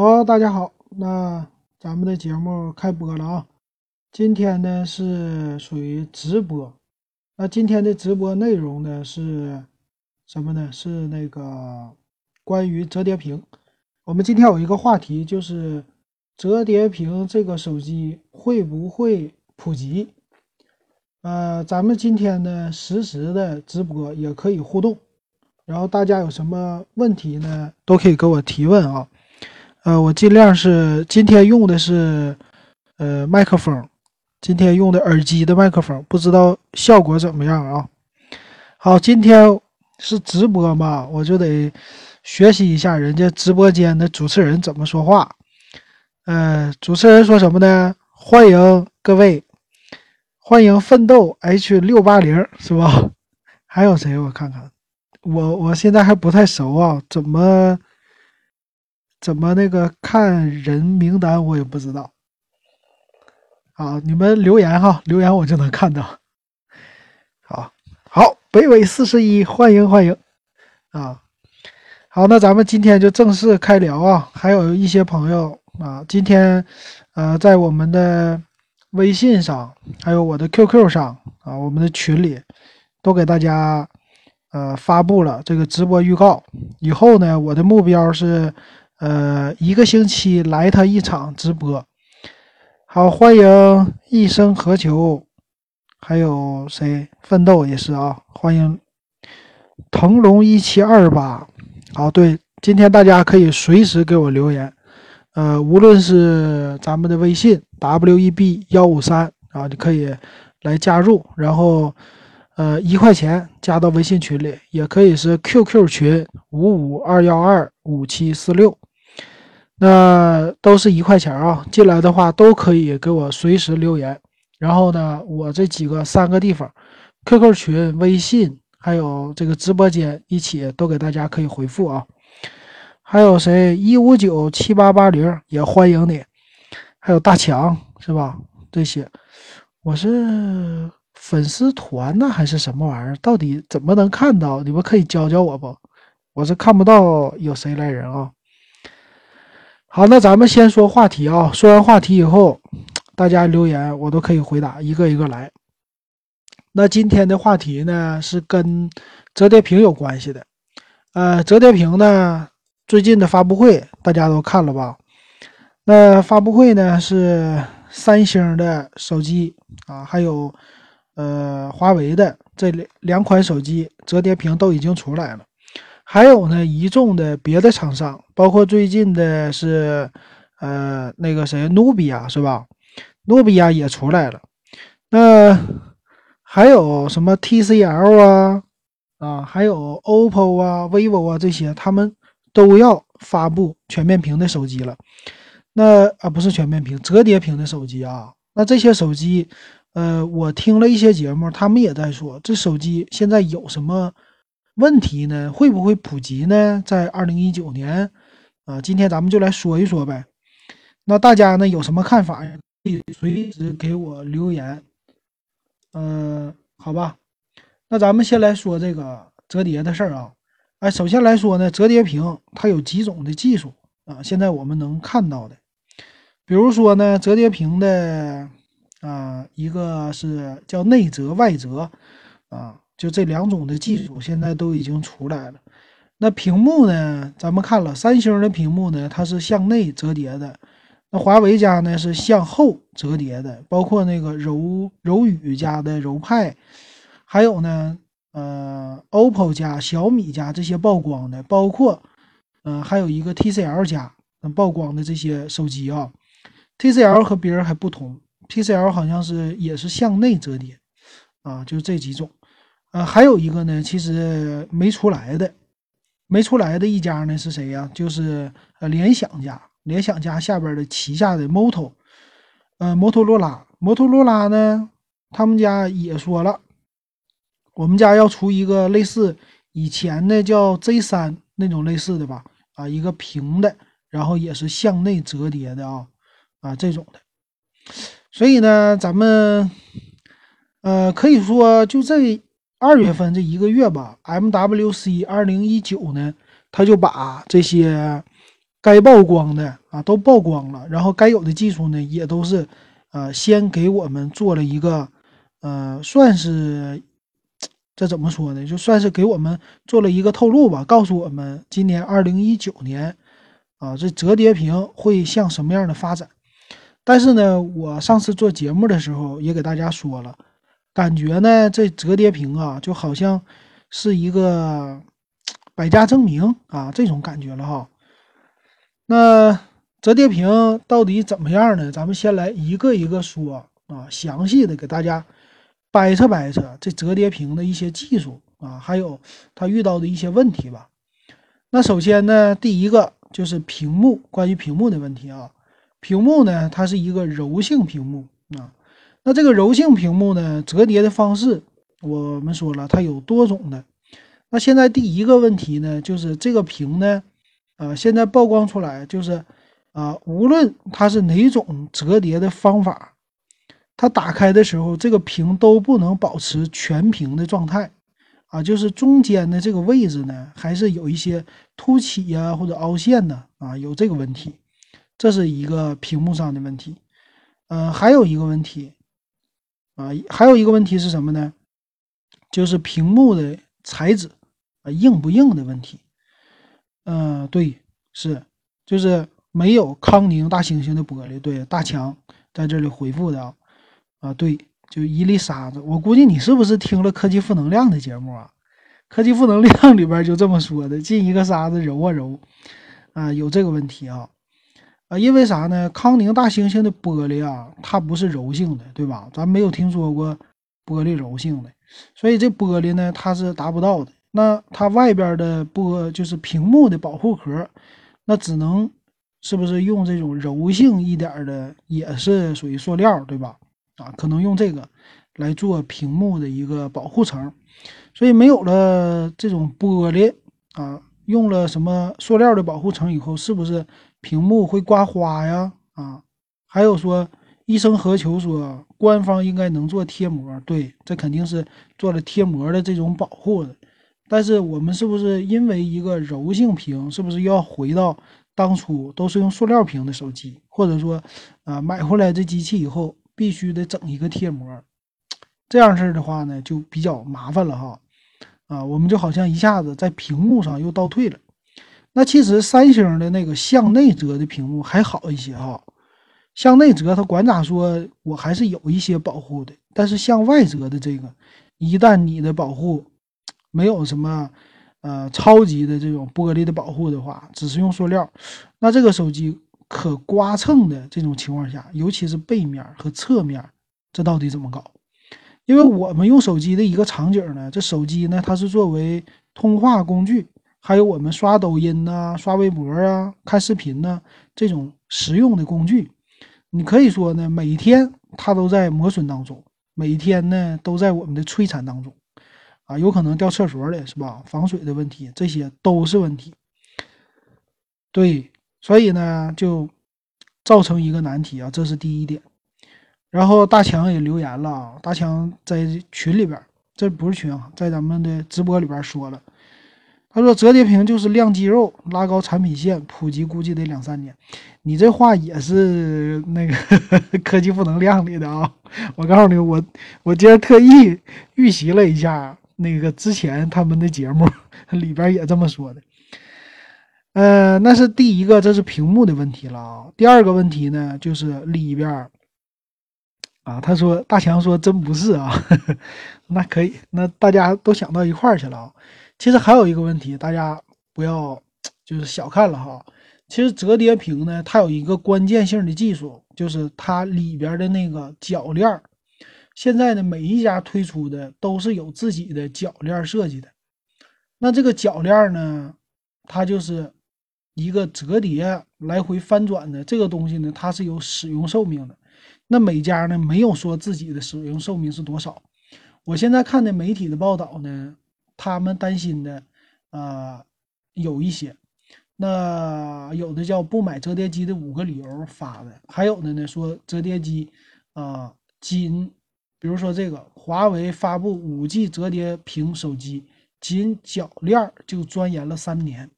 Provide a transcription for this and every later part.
好，大家好，那咱们的节目开播了啊！今天呢是属于直播，那今天的直播内容呢是什么呢？是那个关于折叠屏。我们今天有一个话题，就是折叠屏这个手机会不会普及？呃，咱们今天呢实时的直播也可以互动，然后大家有什么问题呢，都可以给我提问啊。呃，我尽量是今天用的是，呃，麦克风，今天用的耳机的麦克风，不知道效果怎么样啊？好，今天是直播嘛，我就得学习一下人家直播间的主持人怎么说话。呃，主持人说什么呢？欢迎各位，欢迎奋斗 H 六八零是吧？还有谁？我看看，我我现在还不太熟啊，怎么？怎么那个看人名单我也不知道。好，你们留言哈，留言我就能看到。好，好，北纬四十一，欢迎欢迎啊！好，那咱们今天就正式开聊啊。还有一些朋友啊，今天呃在我们的微信上，还有我的 QQ 上啊，我们的群里都给大家呃发布了这个直播预告。以后呢，我的目标是。呃，一个星期来他一场直播，好，欢迎一生何求，还有谁奋斗也是啊，欢迎腾龙一七二八，好，对，今天大家可以随时给我留言，呃，无论是咱们的微信 w e b 幺五三啊，你可以来加入，然后呃一块钱加到微信群里，也可以是 QQ 群五五二幺二五七四六。那都是一块钱啊，进来的话都可以给我随时留言。然后呢，我这几个三个地方，QQ 群、微信还有这个直播间一起都给大家可以回复啊。还有谁？一五九七八八零也欢迎你。还有大强是吧？这些我是粉丝团呢还是什么玩意儿？到底怎么能看到？你们可以教教我不？我是看不到有谁来人啊。好，那咱们先说话题啊。说完话题以后，大家留言我都可以回答，一个一个来。那今天的话题呢是跟折叠屏有关系的。呃，折叠屏呢最近的发布会大家都看了吧？那发布会呢是三星的手机啊，还有呃华为的这两两款手机折叠屏都已经出来了。还有呢，一众的别的厂商，包括最近的是，呃，那个谁，努比亚是吧？努比亚也出来了。那还有什么 TCL 啊，啊，还有 OPPO 啊、vivo 啊这些，他们都要发布全面屏的手机了。那啊，不是全面屏，折叠屏的手机啊。那这些手机，呃，我听了一些节目，他们也在说，这手机现在有什么？问题呢？会不会普及呢？在二零一九年，啊，今天咱们就来说一说呗。那大家呢有什么看法呀？可以随时给我留言。嗯，好吧。那咱们先来说这个折叠的事儿啊。哎，首先来说呢，折叠屏它有几种的技术啊？现在我们能看到的，比如说呢，折叠屏的啊，一个是叫内折外折啊。就这两种的技术现在都已经出来了。那屏幕呢？咱们看了三星的屏幕呢，它是向内折叠的；那华为家呢是向后折叠的。包括那个柔柔宇家的柔派，还有呢，呃，OPPO 家、小米家这些曝光的，包括，嗯，还有一个 TCL 家曝光的这些手机啊。TCL 和别人还不同，TCL 好像是也是向内折叠啊，就这几种。呃，还有一个呢，其实没出来的，没出来的一家呢是谁呀？就是呃联想家，联想家下边的旗下的 Moto，呃摩托罗拉，摩托罗拉呢，他们家也说了，我们家要出一个类似以前的叫 Z 三那种类似的吧，啊，一个平的，然后也是向内折叠的啊，啊这种的，所以呢，咱们呃可以说就这。二月份这一个月吧，MWC 二零一九呢，他就把这些该曝光的啊都曝光了，然后该有的技术呢也都是，呃，先给我们做了一个，呃，算是这怎么说呢？就算是给我们做了一个透露吧，告诉我们今年二零一九年，啊，这折叠屏会向什么样的发展？但是呢，我上次做节目的时候也给大家说了，感觉呢这折叠屏啊，就好像是一个百家争鸣啊这种感觉了哈。那折叠屏到底怎么样呢？咱们先来一个一个说啊，详细的给大家掰扯掰扯这折叠屏的一些技术啊，还有它遇到的一些问题吧。那首先呢，第一个就是屏幕，关于屏幕的问题啊。屏幕呢，它是一个柔性屏幕啊。那这个柔性屏幕呢，折叠的方式我们说了，它有多种的。那现在第一个问题呢，就是这个屏呢。啊，现在曝光出来就是，啊，无论它是哪种折叠的方法，它打开的时候，这个屏都不能保持全屏的状态，啊，就是中间的这个位置呢，还是有一些凸起呀或者凹陷的啊，有这个问题，这是一个屏幕上的问题。呃，还有一个问题，啊，还有一个问题是什么呢？就是屏幕的材质啊，硬不硬的问题。嗯，对，是，就是没有康宁大猩猩的玻璃。对，大强在这里回复的啊，啊，对，就一粒沙子。我估计你是不是听了科技负能量的节目啊？科技负能量里边就这么说的，进一个沙子揉啊揉，啊，有这个问题啊，啊，因为啥呢？康宁大猩猩的玻璃啊，它不是柔性的，对吧？咱没有听说过玻璃柔性的，所以这玻璃呢，它是达不到的。那它外边的玻就是屏幕的保护壳，那只能是不是用这种柔性一点的，也是属于塑料，对吧？啊，可能用这个来做屏幕的一个保护层，所以没有了这种玻璃啊，用了什么塑料的保护层以后，是不是屏幕会刮花呀？啊，还有说，一生何求说官方应该能做贴膜，对，这肯定是做了贴膜的这种保护的。但是我们是不是因为一个柔性屏，是不是要回到当初都是用塑料屏的手机，或者说，啊，买回来这机器以后必须得整一个贴膜，这样式的话呢，就比较麻烦了哈，啊，我们就好像一下子在屏幕上又倒退了。那其实三星的那个向内折的屏幕还好一些哈，向内折它管咋说，我还是有一些保护的，但是向外折的这个，一旦你的保护。没有什么，呃，超级的这种玻璃的保护的话，只是用塑料，那这个手机可刮蹭的这种情况下，尤其是背面和侧面，这到底怎么搞？因为我们用手机的一个场景呢，这手机呢，它是作为通话工具，还有我们刷抖音呐、刷微博啊、看视频呐这种实用的工具，你可以说呢，每天它都在磨损当中，每天呢都在我们的摧残当中。啊，有可能掉厕所里是吧？防水的问题，这些都是问题。对，所以呢，就造成一个难题啊，这是第一点。然后大强也留言了啊，大强在群里边，这不是群啊，在咱们的直播里边说了，他说折叠屏就是亮肌肉，拉高产品线，普及估计得两三年。你这话也是那个 科技负能量里的啊，我告诉你，我我今天特意预习了一下。那个之前他们的节目里边也这么说的，呃，那是第一个，这是屏幕的问题了啊。第二个问题呢，就是里边啊，他说大强说真不是啊，那可以，那大家都想到一块儿去了啊。其实还有一个问题，大家不要就是小看了哈。其实折叠屏呢，它有一个关键性的技术，就是它里边的那个铰链。现在呢，每一家推出的都是有自己的铰链设计的。那这个铰链呢，它就是一个折叠来回翻转的这个东西呢，它是有使用寿命的。那每家呢没有说自己的使用寿命是多少。我现在看的媒体的报道呢，他们担心的啊有一些，那有的叫不买折叠机的五个理由发的，还有的呢说折叠机啊仅。比如说这个，华为发布五 G 折叠屏手机，仅铰链就钻研了三年，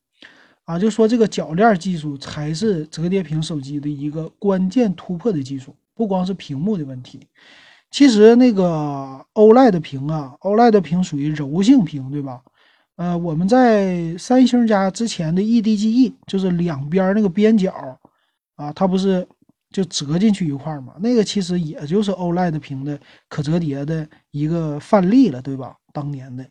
啊，就说这个铰链技术才是折叠屏手机的一个关键突破的技术，不光是屏幕的问题。其实那个 OLED 屏啊，OLED 屏属于柔性屏，对吧？呃，我们在三星家之前的 EDGE，就是两边那个边角啊，它不是就折进去一块嘛？那个其实也就是 OLED 屏的可折叠的一个范例了，对吧？当年的。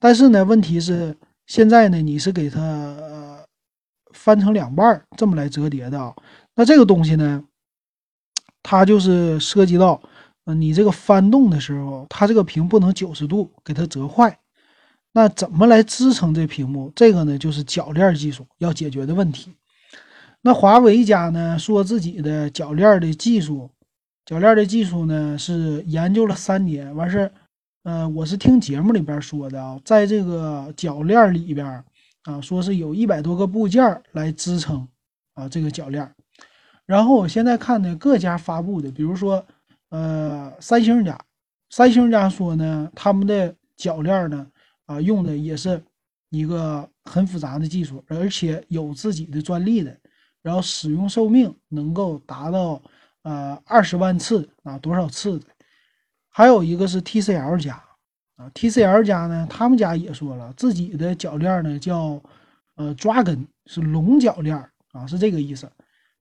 但是呢，问题是现在呢，你是给它呃翻成两半这么来折叠的啊？那这个东西呢，它就是涉及到。呃，你这个翻动的时候，它这个屏不能九十度给它折坏，那怎么来支撑这屏幕？这个呢，就是铰链技术要解决的问题。那华为家呢，说自己的铰链的技术，铰链的技术呢是研究了三年，完事儿，呃，我是听节目里边说的啊，在这个铰链里边啊，说是有一百多个部件来支撑啊这个铰链。然后我现在看呢，各家发布的，比如说。呃，三星家，三星家说呢，他们的铰链呢，啊，用的也是一个很复杂的技术，而且有自己的专利的，然后使用寿命能够达到呃二十万次啊，多少次的？还有一个是 TCL 家啊，TCL 家呢，他们家也说了，自己的铰链呢叫呃抓根，是龙铰链啊，是这个意思。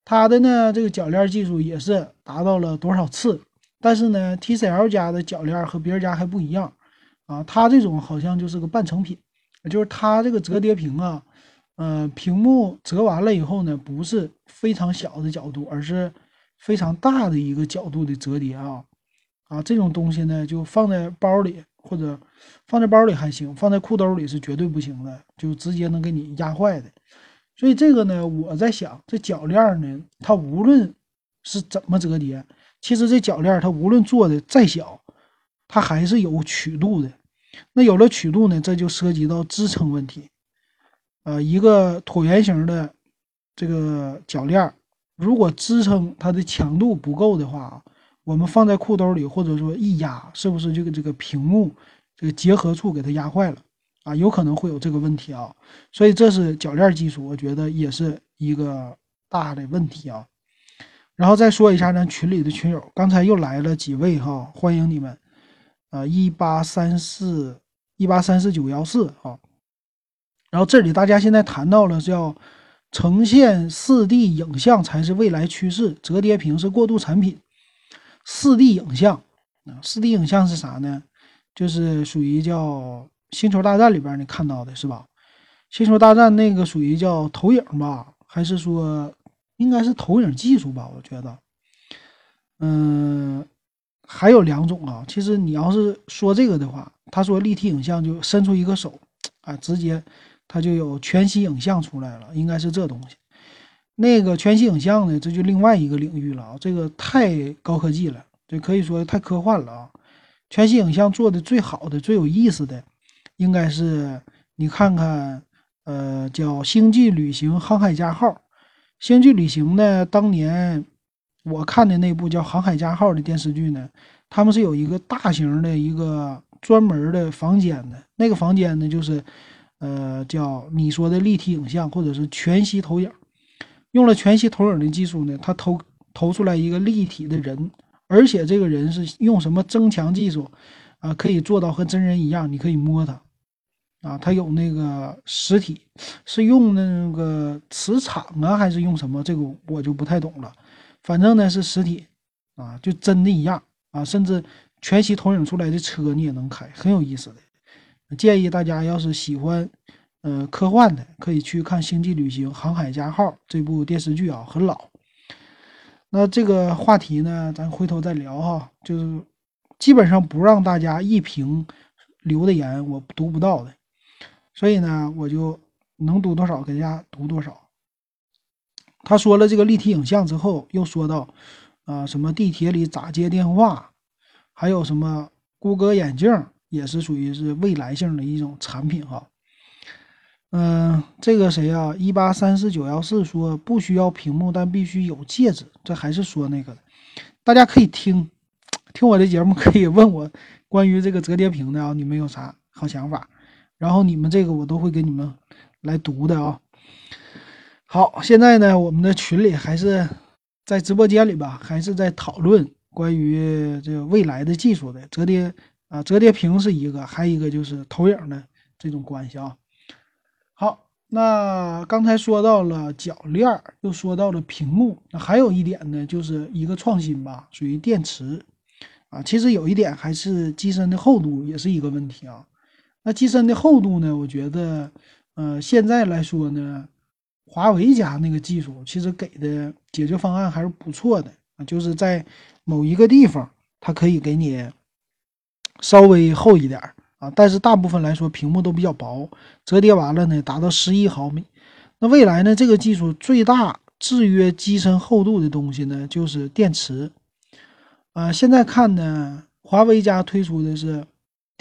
它的呢这个铰链技术也是达到了多少次？但是呢，TCL 家的铰链和别人家还不一样，啊，它这种好像就是个半成品，就是它这个折叠屏啊，呃，屏幕折完了以后呢，不是非常小的角度，而是非常大的一个角度的折叠啊，啊，这种东西呢，就放在包里或者放在包里还行，放在裤兜里是绝对不行的，就直接能给你压坏的。所以这个呢，我在想，这铰链呢，它无论是怎么折叠。其实这铰链它无论做的再小，它还是有曲度的。那有了曲度呢，这就涉及到支撑问题。呃，一个椭圆形的这个铰链，如果支撑它的强度不够的话，我们放在裤兜里或者说一压，是不是这个这个屏幕这个结合处给它压坏了啊？有可能会有这个问题啊。所以这是铰链技术，我觉得也是一个大的问题啊。然后再说一下咱群里的群友，刚才又来了几位哈，欢迎你们，啊，一八三四一八三四九幺四啊。然后这里大家现在谈到了叫呈现四 D 影像才是未来趋势，折叠屏是过渡产品。四 D 影像啊，四 D 影像是啥呢？就是属于叫星球大战里边你看到的是吧？星球大战那个属于叫投影吧，还是说？应该是投影技术吧，我觉得，嗯，还有两种啊。其实你要是说这个的话，他说立体影像就伸出一个手，啊，直接他就有全息影像出来了，应该是这东西。那个全息影像呢，这就另外一个领域了啊，这个太高科技了，这可以说太科幻了啊。全息影像做的最好的、最有意思的，应该是你看看，呃，叫《星际旅行航海家号》。星际旅行呢？当年我看的那部叫《航海家号》的电视剧呢，他们是有一个大型的一个专门的房间的，那个房间呢，就是呃叫你说的立体影像或者是全息投影，用了全息投影的技术呢，它投投出来一个立体的人，而且这个人是用什么增强技术啊，可以做到和真人一样，你可以摸他。啊，它有那个实体，是用那个磁场啊，还是用什么？这个我就不太懂了。反正呢是实体，啊，就真的一样啊。甚至全息投影出来的车你也能开，很有意思的。建议大家要是喜欢，呃，科幻的，可以去看《星际旅行航海家号》这部电视剧啊，很老。那这个话题呢，咱回头再聊哈。就是基本上不让大家一评留的言，我读不到的。所以呢，我就能读多少给大家读多少。他说了这个立体影像之后，又说到，啊，什么地铁里咋接电话，还有什么谷歌眼镜也是属于是未来性的一种产品哈。嗯，这个谁啊？一八三四九幺四说不需要屏幕，但必须有戒指。这还是说那个的，大家可以听听我的节目，可以问我关于这个折叠屏的啊，你们有啥好想法？然后你们这个我都会给你们来读的啊。好，现在呢，我们的群里还是在直播间里吧，还是在讨论关于这个未来的技术的折叠啊，折叠屏是一个，还一个就是投影的这种关系啊。好，那刚才说到了铰链，又说到了屏幕，那还有一点呢，就是一个创新吧，属于电池啊。其实有一点还是机身的厚度也是一个问题啊。那机身的厚度呢，我觉得，呃，现在来说呢。华为家那个技术其实给的解决方案还是不错的啊，就是在某一个地方，它可以给你稍微厚一点啊，但是大部分来说屏幕都比较薄，折叠完了呢达到十一毫米。那未来呢，这个技术最大制约机身厚度的东西呢，就是电池。啊，现在看呢，华为家推出的是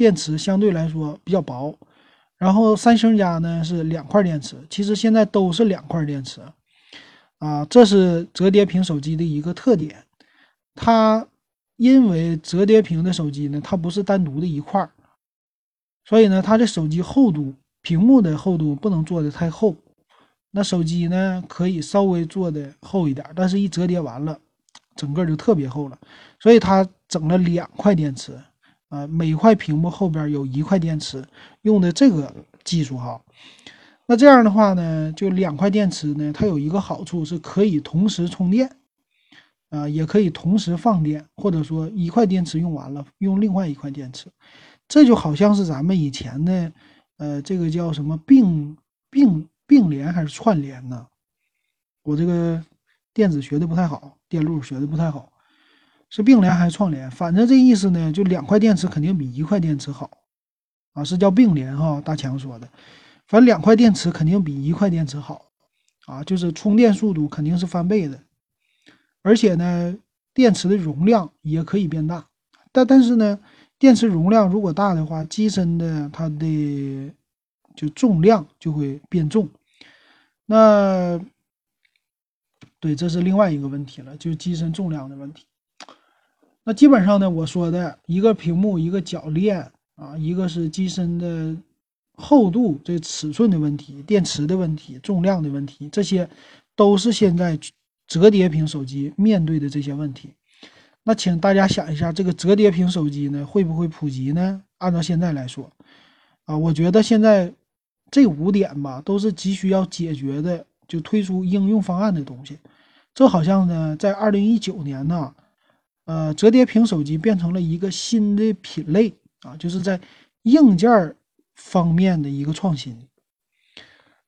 电池相对来说比较薄。然后三星家呢是两块电池，其实现在都是两块电池，啊，这是折叠屏手机的一个特点。它因为折叠屏的手机呢，它不是单独的一块，所以呢，它的手机厚度、屏幕的厚度不能做的太厚。那手机呢可以稍微做的厚一点，但是一折叠完了，整个就特别厚了。所以它整了两块电池。啊，每块屏幕后边有一块电池，用的这个技术哈。那这样的话呢，就两块电池呢，它有一个好处是可以同时充电，啊，也可以同时放电，或者说一块电池用完了，用另外一块电池，这就好像是咱们以前的，呃，这个叫什么并并并联还是串联呢？我这个电子学的不太好，电路学的不太好。是并联还是串联？反正这意思呢，就两块电池肯定比一块电池好，啊，是叫并联哈。大强说的，反正两块电池肯定比一块电池好，啊，就是充电速度肯定是翻倍的，而且呢，电池的容量也可以变大。但但是呢，电池容量如果大的话，机身的它的就重量就会变重。那对，这是另外一个问题了，就机身重量的问题。那基本上呢，我说的一个屏幕，一个铰链啊，一个是机身的厚度，这尺寸的问题，电池的问题，重量的问题，这些都是现在折叠屏手机面对的这些问题。那请大家想一下，这个折叠屏手机呢，会不会普及呢？按照现在来说，啊，我觉得现在这五点吧，都是急需要解决的，就推出应用方案的东西。这好像呢，在二零一九年呢。呃，折叠屏手机变成了一个新的品类啊，就是在硬件方面的一个创新。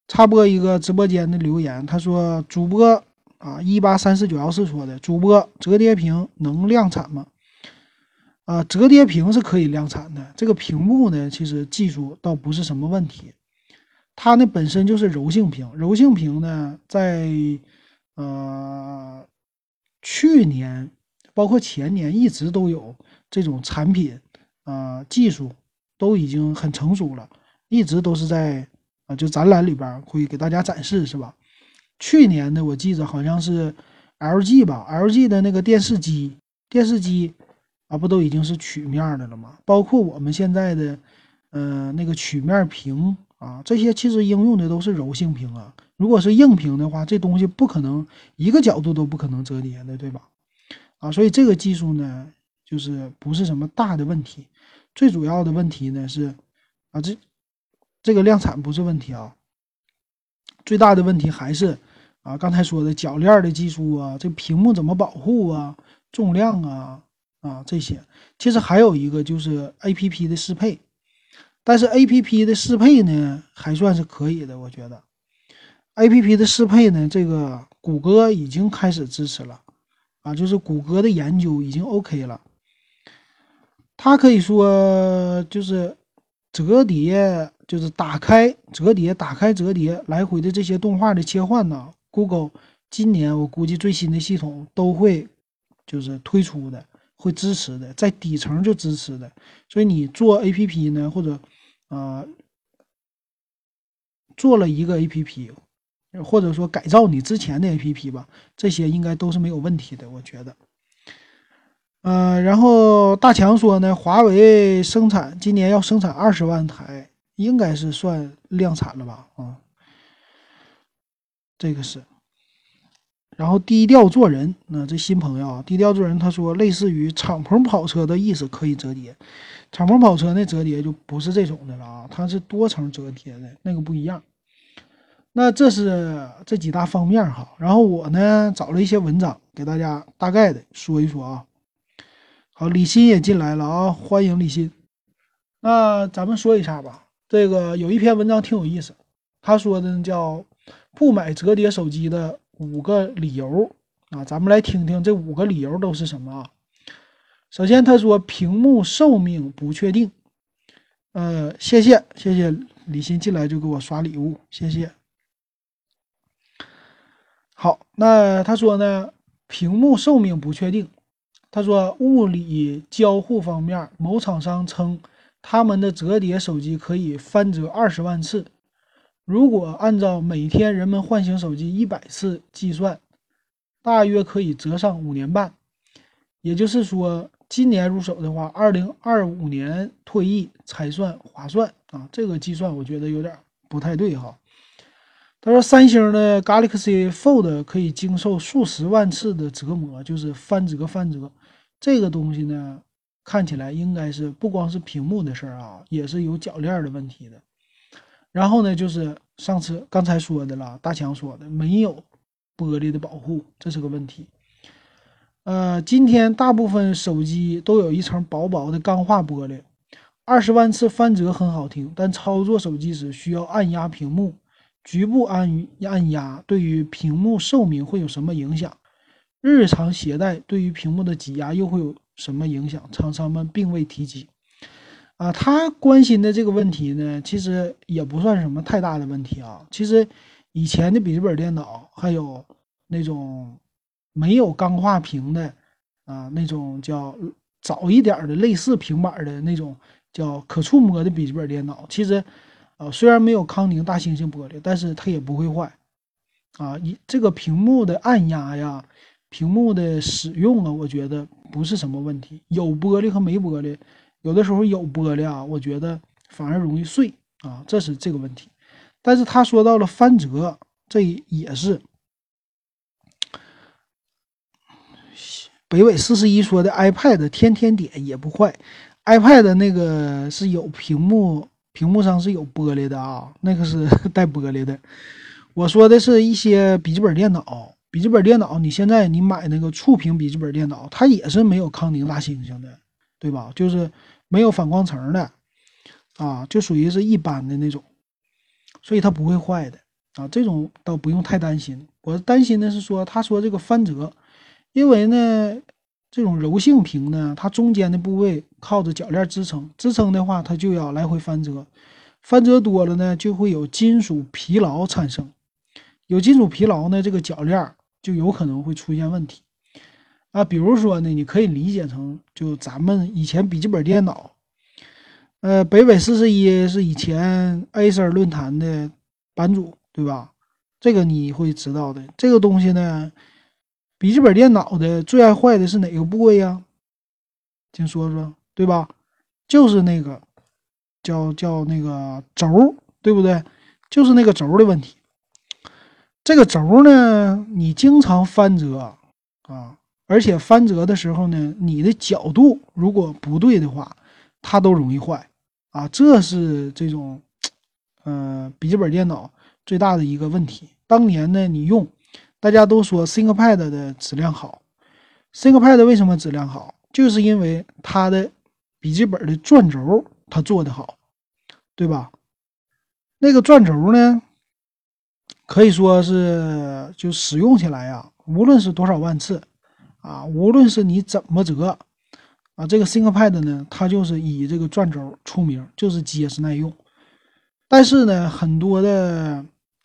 插播一个直播间的留言，他说：“主播啊，一八三四九幺四说的，主播折叠屏能量产吗？啊，折叠屏是可以量产的。这个屏幕呢，其实技术倒不是什么问题，它呢本身就是柔性屏，柔性屏呢在呃去年。”包括前年一直都有这种产品，啊，技术都已经很成熟了，一直都是在啊，就展览里边会给大家展示，是吧？去年的我记得好像是 LG 吧，LG 的那个电视机，电视机啊，不都已经是曲面的了吗？包括我们现在的，嗯，那个曲面屏啊，这些其实应用的都是柔性屏啊。如果是硬屏的话，这东西不可能一个角度都不可能折叠的，对吧？啊，所以这个技术呢，就是不是什么大的问题，最主要的问题呢是，啊，这这个量产不是问题啊，最大的问题还是啊，刚才说的铰链的技术啊，这屏幕怎么保护啊，重量啊啊这些，其实还有一个就是 A P P 的适配，但是 A P P 的适配呢还算是可以的，我觉得。A P P 的适配呢，这个谷歌已经开始支持了。啊，就是谷歌的研究已经 OK 了，它可以说就是折叠，就是打开折叠，打开折叠，来回的这些动画的切换呢。Google 今年我估计最新的系统都会就是推出的，会支持的，在底层就支持的。所以你做 APP 呢，或者啊做了一个 APP。或者说改造你之前的 APP 吧，这些应该都是没有问题的，我觉得。呃，然后大强说呢，华为生产今年要生产二十万台，应该是算量产了吧？啊，这个是。然后低调做人，那这新朋友啊，低调做人，他说类似于敞篷跑车的意思可以折叠，敞篷跑车那折叠就不是这种的了啊，它是多层折叠的那个不一样。那这是这几大方面哈，然后我呢找了一些文章给大家大概的说一说啊。好，李欣也进来了啊，欢迎李欣。那咱们说一下吧，这个有一篇文章挺有意思，他说的叫不买折叠手机的五个理由啊，咱们来听听这五个理由都是什么啊。首先他说屏幕寿命不确定，呃，谢谢谢谢李欣进来就给我刷礼物，谢谢。好，那他说呢，屏幕寿命不确定。他说，物理交互方面，某厂商称他们的折叠手机可以翻折二十万次。如果按照每天人们唤醒手机一百次计算，大约可以折上五年半。也就是说，今年入手的话，二零二五年退役才算划算啊！这个计算我觉得有点不太对哈。他说，三星的 Galaxy Fold 可以经受数十万次的折磨，就是翻折翻折。这个东西呢，看起来应该是不光是屏幕的事儿啊，也是有铰链的问题的。然后呢，就是上次刚才说的了，大强说的没有玻璃的保护，这是个问题。呃，今天大部分手机都有一层薄薄的钢化玻璃。二十万次翻折很好听，但操作手机时需要按压屏幕。局部按按压对于屏幕寿命会有什么影响？日常携带对于屏幕的挤压又会有什么影响？厂商们并未提及。啊，他关心的这个问题呢，其实也不算什么太大的问题啊。其实以前的笔记本电脑还有那种没有钢化屏的啊，那种叫早一点的类似平板的那种叫可触摸的笔记本电脑，其实。啊，虽然没有康宁大猩猩玻璃，但是它也不会坏。啊，一这个屏幕的按压呀，屏幕的使用啊，我觉得不是什么问题。有玻璃和没玻璃，有的时候有玻璃啊，我觉得反而容易碎啊，这是这个问题。但是他说到了翻折，这也是。北纬四十一说的 iPad 天天点也不坏，iPad 那个是有屏幕。屏幕上是有玻璃的啊，那个是 带玻璃的。我说的是一些笔记本电脑，笔记本电脑，你现在你买那个触屏笔记本电脑，它也是没有康宁大猩猩的，对吧？就是没有反光层的啊，就属于是一般的那种，所以它不会坏的啊，这种倒不用太担心。我担心的是说，他说这个翻折，因为呢。这种柔性屏呢，它中间的部位靠着铰链支撑，支撑的话，它就要来回翻折，翻折多了呢，就会有金属疲劳产生，有金属疲劳呢，这个铰链就有可能会出现问题啊。比如说呢，你可以理解成就咱们以前笔记本电脑，呃，北纬四十一是以前 Acer 论坛的版主，对吧？这个你会知道的，这个东西呢。笔记本电脑的最爱坏的是哪个部位呀？请说说，对吧？就是那个叫叫那个轴，对不对？就是那个轴的问题。这个轴呢，你经常翻折啊，而且翻折的时候呢，你的角度如果不对的话，它都容易坏啊。这是这种嗯笔记本电脑最大的一个问题。当年呢，你用。大家都说 ThinkPad 的质量好，ThinkPad 为什么质量好？就是因为它的笔记本的转轴它做的好，对吧？那个转轴呢，可以说是就使用起来呀，无论是多少万次啊，无论是你怎么折啊，这个 ThinkPad 呢，它就是以这个转轴出名，就是结实耐用。但是呢，很多的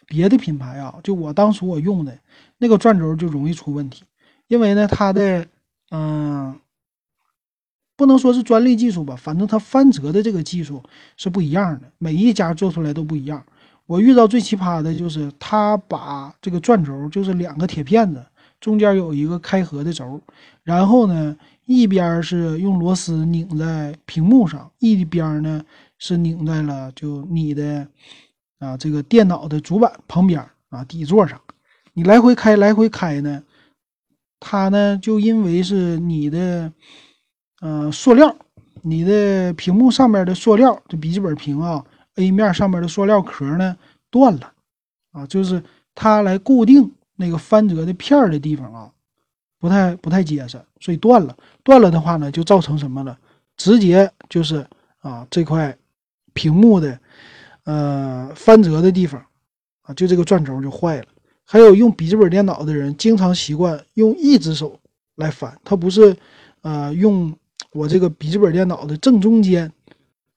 别的品牌啊，就我当初我用的。那个转轴就容易出问题，因为呢，它的嗯，不能说是专利技术吧，反正它翻折的这个技术是不一样的，每一家做出来都不一样。我遇到最奇葩的就是，他把这个转轴就是两个铁片子，中间有一个开合的轴，然后呢，一边是用螺丝拧在屏幕上，一边呢是拧在了就你的啊这个电脑的主板旁边啊底座上。你来回开来回开呢，它呢就因为是你的呃塑料，你的屏幕上面的塑料，这笔记本屏啊 A 面上面的塑料壳呢断了啊，就是它来固定那个翻折的片儿的地方啊，不太不太结实，所以断了。断了的话呢，就造成什么了？直接就是啊这块屏幕的呃翻折的地方啊，就这个转轴就坏了。还有用笔记本电脑的人，经常习惯用一只手来翻，他不是，呃，用我这个笔记本电脑的正中间，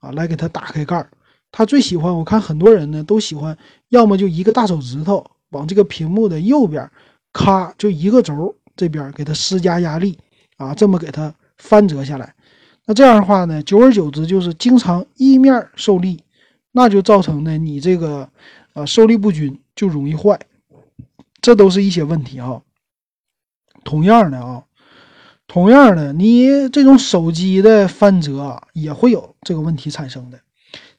啊，来给它打开盖儿。他最喜欢，我看很多人呢都喜欢，要么就一个大手指头往这个屏幕的右边，咔，就一个轴这边给它施加压力，啊，这么给它翻折下来。那这样的话呢，久而久之就是经常一面受力，那就造成呢你这个，呃，受力不均，就容易坏。这都是一些问题哈。同样的啊，同样的，你这种手机的翻折也会有这个问题产生的。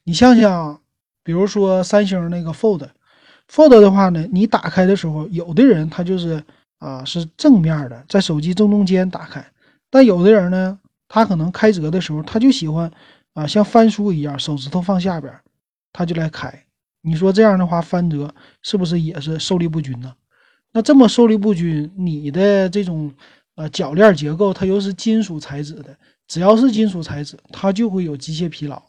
你想想，比如说三星那个 Fold，Fold 的话呢，你打开的时候，有的人他就是啊是正面的，在手机正中间打开，但有的人呢，他可能开折的时候，他就喜欢啊像翻书一样，手指头放下边，他就来开。你说这样的话翻折是不是也是受力不均呢？那这么受力不均，你的这种呃铰链结构它又是金属材质的，只要是金属材质，它就会有机械疲劳，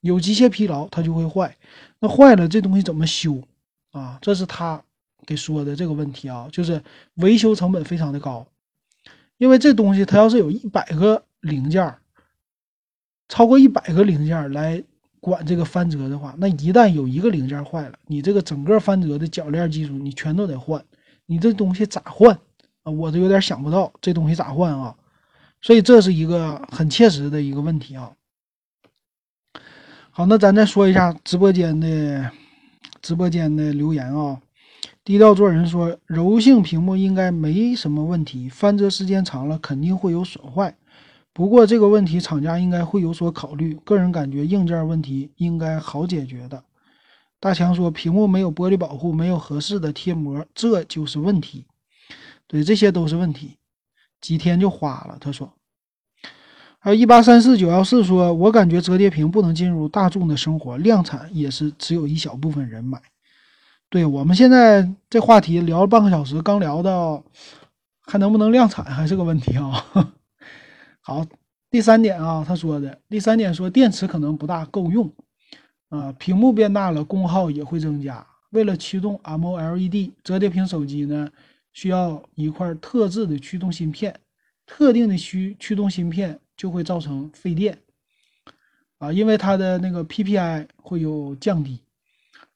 有机械疲劳它就会坏。那坏了这东西怎么修啊？这是他给说的这个问题啊，就是维修成本非常的高，因为这东西它要是有一百个零件，超过一百个零件来管这个翻折的话，那一旦有一个零件坏了，你这个整个翻折的铰链技术你全都得换。你这东西咋换我都有点想不到这东西咋换啊，所以这是一个很切实的一个问题啊。好，那咱再说一下直播间的直播间的留言啊。低调做人说，柔性屏幕应该没什么问题，翻折时间长了肯定会有损坏。不过这个问题厂家应该会有所考虑，个人感觉硬件问题应该好解决的。大强说：“屏幕没有玻璃保护，没有合适的贴膜，这就是问题。对，这些都是问题，几天就花了。”他说：“还有一八三四九幺四说，我感觉折叠屏不能进入大众的生活，量产也是只有一小部分人买。”对我们现在这话题聊了半个小时，刚聊到还能不能量产还是个问题啊。好，第三点啊，他说的第三点说电池可能不大够用。啊，屏幕变大了，功耗也会增加。为了驱动 M O L E D 折叠屏手机呢，需要一块特制的驱动芯片，特定的驱驱动芯片就会造成费电。啊，因为它的那个 PPI 会有降低。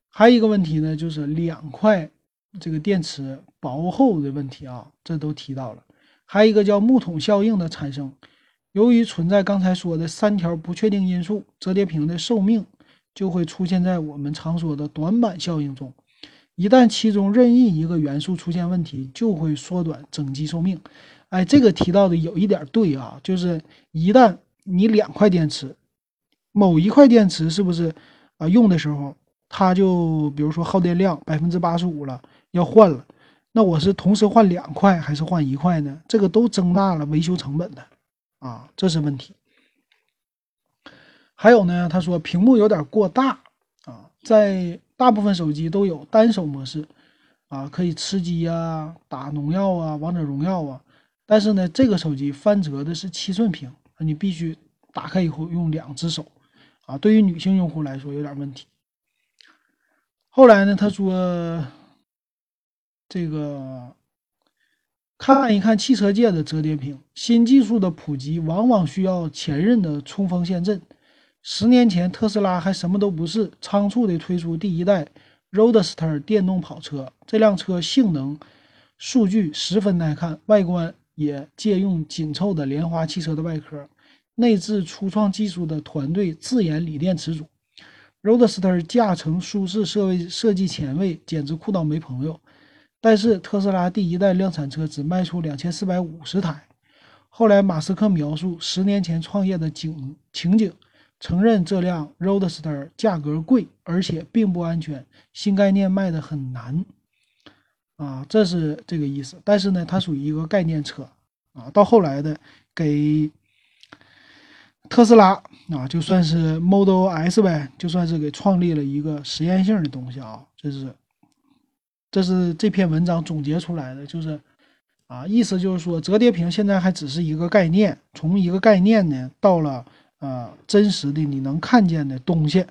还有一个问题呢，就是两块这个电池薄厚的问题啊，这都提到了。还有一个叫木桶效应的产生，由于存在刚才说的三条不确定因素，折叠屏的寿命。就会出现在我们常说的短板效应中，一旦其中任意一个元素出现问题，就会缩短整机寿命。哎，这个提到的有一点对啊，就是一旦你两块电池，某一块电池是不是啊用的时候，它就比如说耗电量百分之八十五了，要换了，那我是同时换两块还是换一块呢？这个都增大了维修成本的啊，这是问题。还有呢，他说屏幕有点过大啊，在大部分手机都有单手模式啊，可以吃鸡啊、打农药啊、王者荣耀啊。但是呢，这个手机翻折的是七寸屏，你必须打开以后用两只手啊。对于女性用户来说有点问题。后来呢，他说这个看一看汽车界的折叠屏，新技术的普及往往需要前任的冲锋陷阵。十年前，特斯拉还什么都不是，仓促地推出第一代 Roadster 电动跑车。这辆车性能、数据十分耐看，外观也借用紧凑的莲花汽车的外壳。内置初创技术的团队自研锂电池组。Roadster 驾乘舒适，设备设计前卫，简直酷到没朋友。但是，特斯拉第一代量产车只卖出两千四百五十台。后来，马斯克描述十年前创业的景情景。承认这辆 Roadster 价格贵，而且并不安全。新概念卖的很难啊，这是这个意思。但是呢，它属于一个概念车啊。到后来的给特斯拉啊，就算是 Model S 呗，就算是给创立了一个实验性的东西啊。这是这是这篇文章总结出来的，就是啊，意思就是说，折叠屏现在还只是一个概念，从一个概念呢，到了呃真实的你能看见的东西，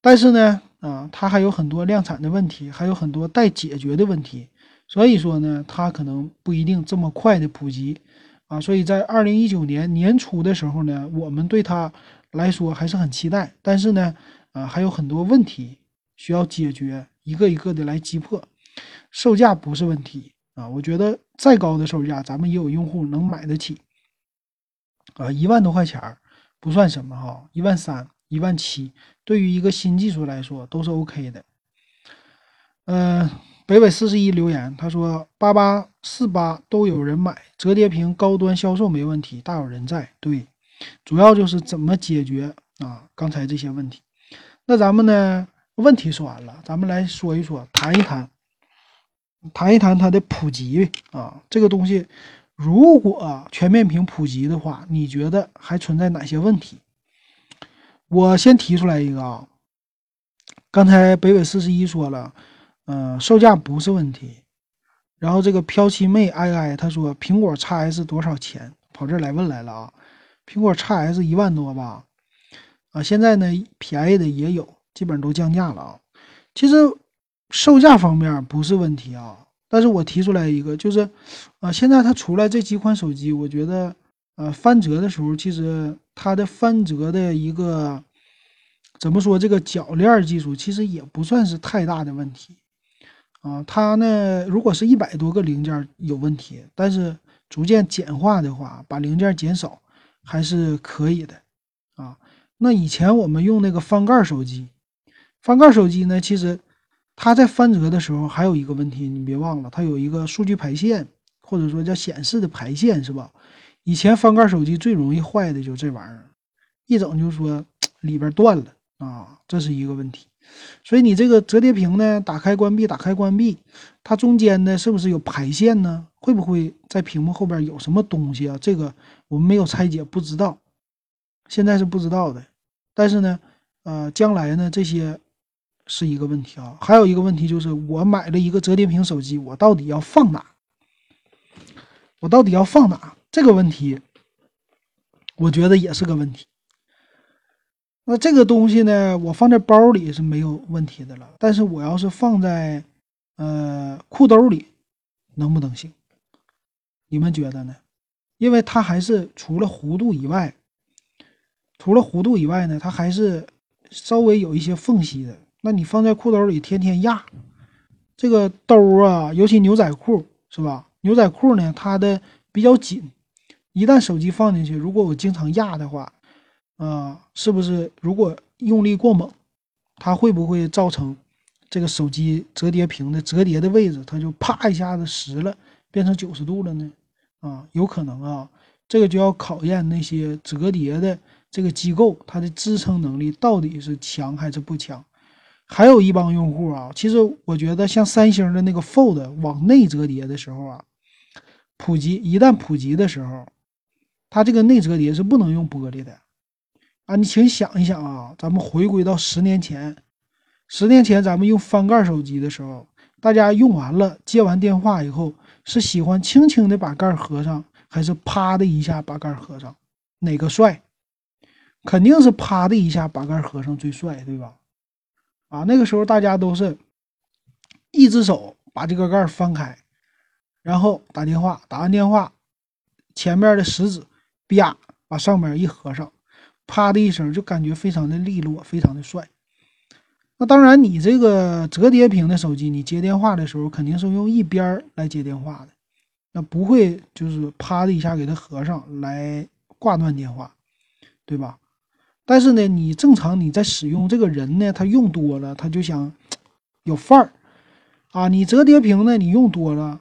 但是呢。啊，它还有很多量产的问题，还有很多待解决的问题，所以说呢，它可能不一定这么快的普及啊。所以在二零一九年年初的时候呢，我们对它来说还是很期待，但是呢，啊，还有很多问题需要解决，一个一个的来击破。售价不是问题啊，我觉得再高的售价，咱们也有用户能买得起啊，一万多块钱不算什么哈，一万三。一万七，对于一个新技术来说都是 OK 的。嗯，北纬四十一留言，他说八八四八都有人买，折叠屏高端销售没问题，大有人在。对，主要就是怎么解决啊刚才这些问题。那咱们呢，问题说完了，咱们来说一说，谈一谈，谈一谈它的普及啊。这个东西如果全面屏普及的话，你觉得还存在哪些问题？我先提出来一个啊，刚才北纬四十一说了，嗯，售价不是问题。然后这个飘七妹 ii 他说苹果 x S 多少钱？跑这来问来了啊，苹果 x S 一万多吧？啊，现在呢便宜的也有，基本上都降价了啊。其实售价方面不是问题啊，但是我提出来一个，就是啊，现在它出来这几款手机，我觉得。呃，翻折的时候，其实它的翻折的一个怎么说？这个铰链技术其实也不算是太大的问题啊。它呢，如果是一百多个零件有问题，但是逐渐简化的话，把零件减少还是可以的啊。那以前我们用那个翻盖手机，翻盖手机呢，其实它在翻折的时候还有一个问题，你别忘了，它有一个数据排线，或者说叫显示的排线，是吧？以前翻盖手机最容易坏的就这玩意儿，一整就说 里边断了啊，这是一个问题。所以你这个折叠屏呢，打开关闭，打开关闭，它中间呢是不是有排线呢？会不会在屏幕后边有什么东西啊？这个我们没有拆解，不知道，现在是不知道的。但是呢，呃，将来呢这些是一个问题啊。还有一个问题就是，我买了一个折叠屏手机，我到底要放哪？我到底要放哪？这个问题，我觉得也是个问题。那这个东西呢，我放在包里是没有问题的了。但是我要是放在呃裤兜里，能不能行？你们觉得呢？因为它还是除了弧度以外，除了弧度以外呢，它还是稍微有一些缝隙的。那你放在裤兜里天天压，这个兜啊，尤其牛仔裤是吧？牛仔裤呢，它的比较紧。一旦手机放进去，如果我经常压的话，啊，是不是如果用力过猛，它会不会造成这个手机折叠屏的折叠的位置，它就啪一下子实了，变成九十度了呢？啊，有可能啊，这个就要考验那些折叠的这个机构，它的支撑能力到底是强还是不强？还有一帮用户啊，其实我觉得像三星的那个 Fold 往内折叠的时候啊，普及一旦普及的时候。它这个内折叠是不能用玻璃的啊！你请想一想啊，咱们回归到十年前，十年前咱们用翻盖手机的时候，大家用完了接完电话以后，是喜欢轻轻的把盖合上，还是啪的一下把盖合上？哪个帅？肯定是啪的一下把盖合上最帅，对吧？啊，那个时候大家都是一只手把这个盖翻开，然后打电话，打完电话，前面的食指。啪，把上面一合上，啪的一声，就感觉非常的利落，非常的帅。那当然，你这个折叠屏的手机，你接电话的时候肯定是用一边来接电话的，那不会就是啪的一下给它合上来挂断电话，对吧？但是呢，你正常你在使用这个人呢，他用多了，他就想有范儿啊。你折叠屏呢，你用多了，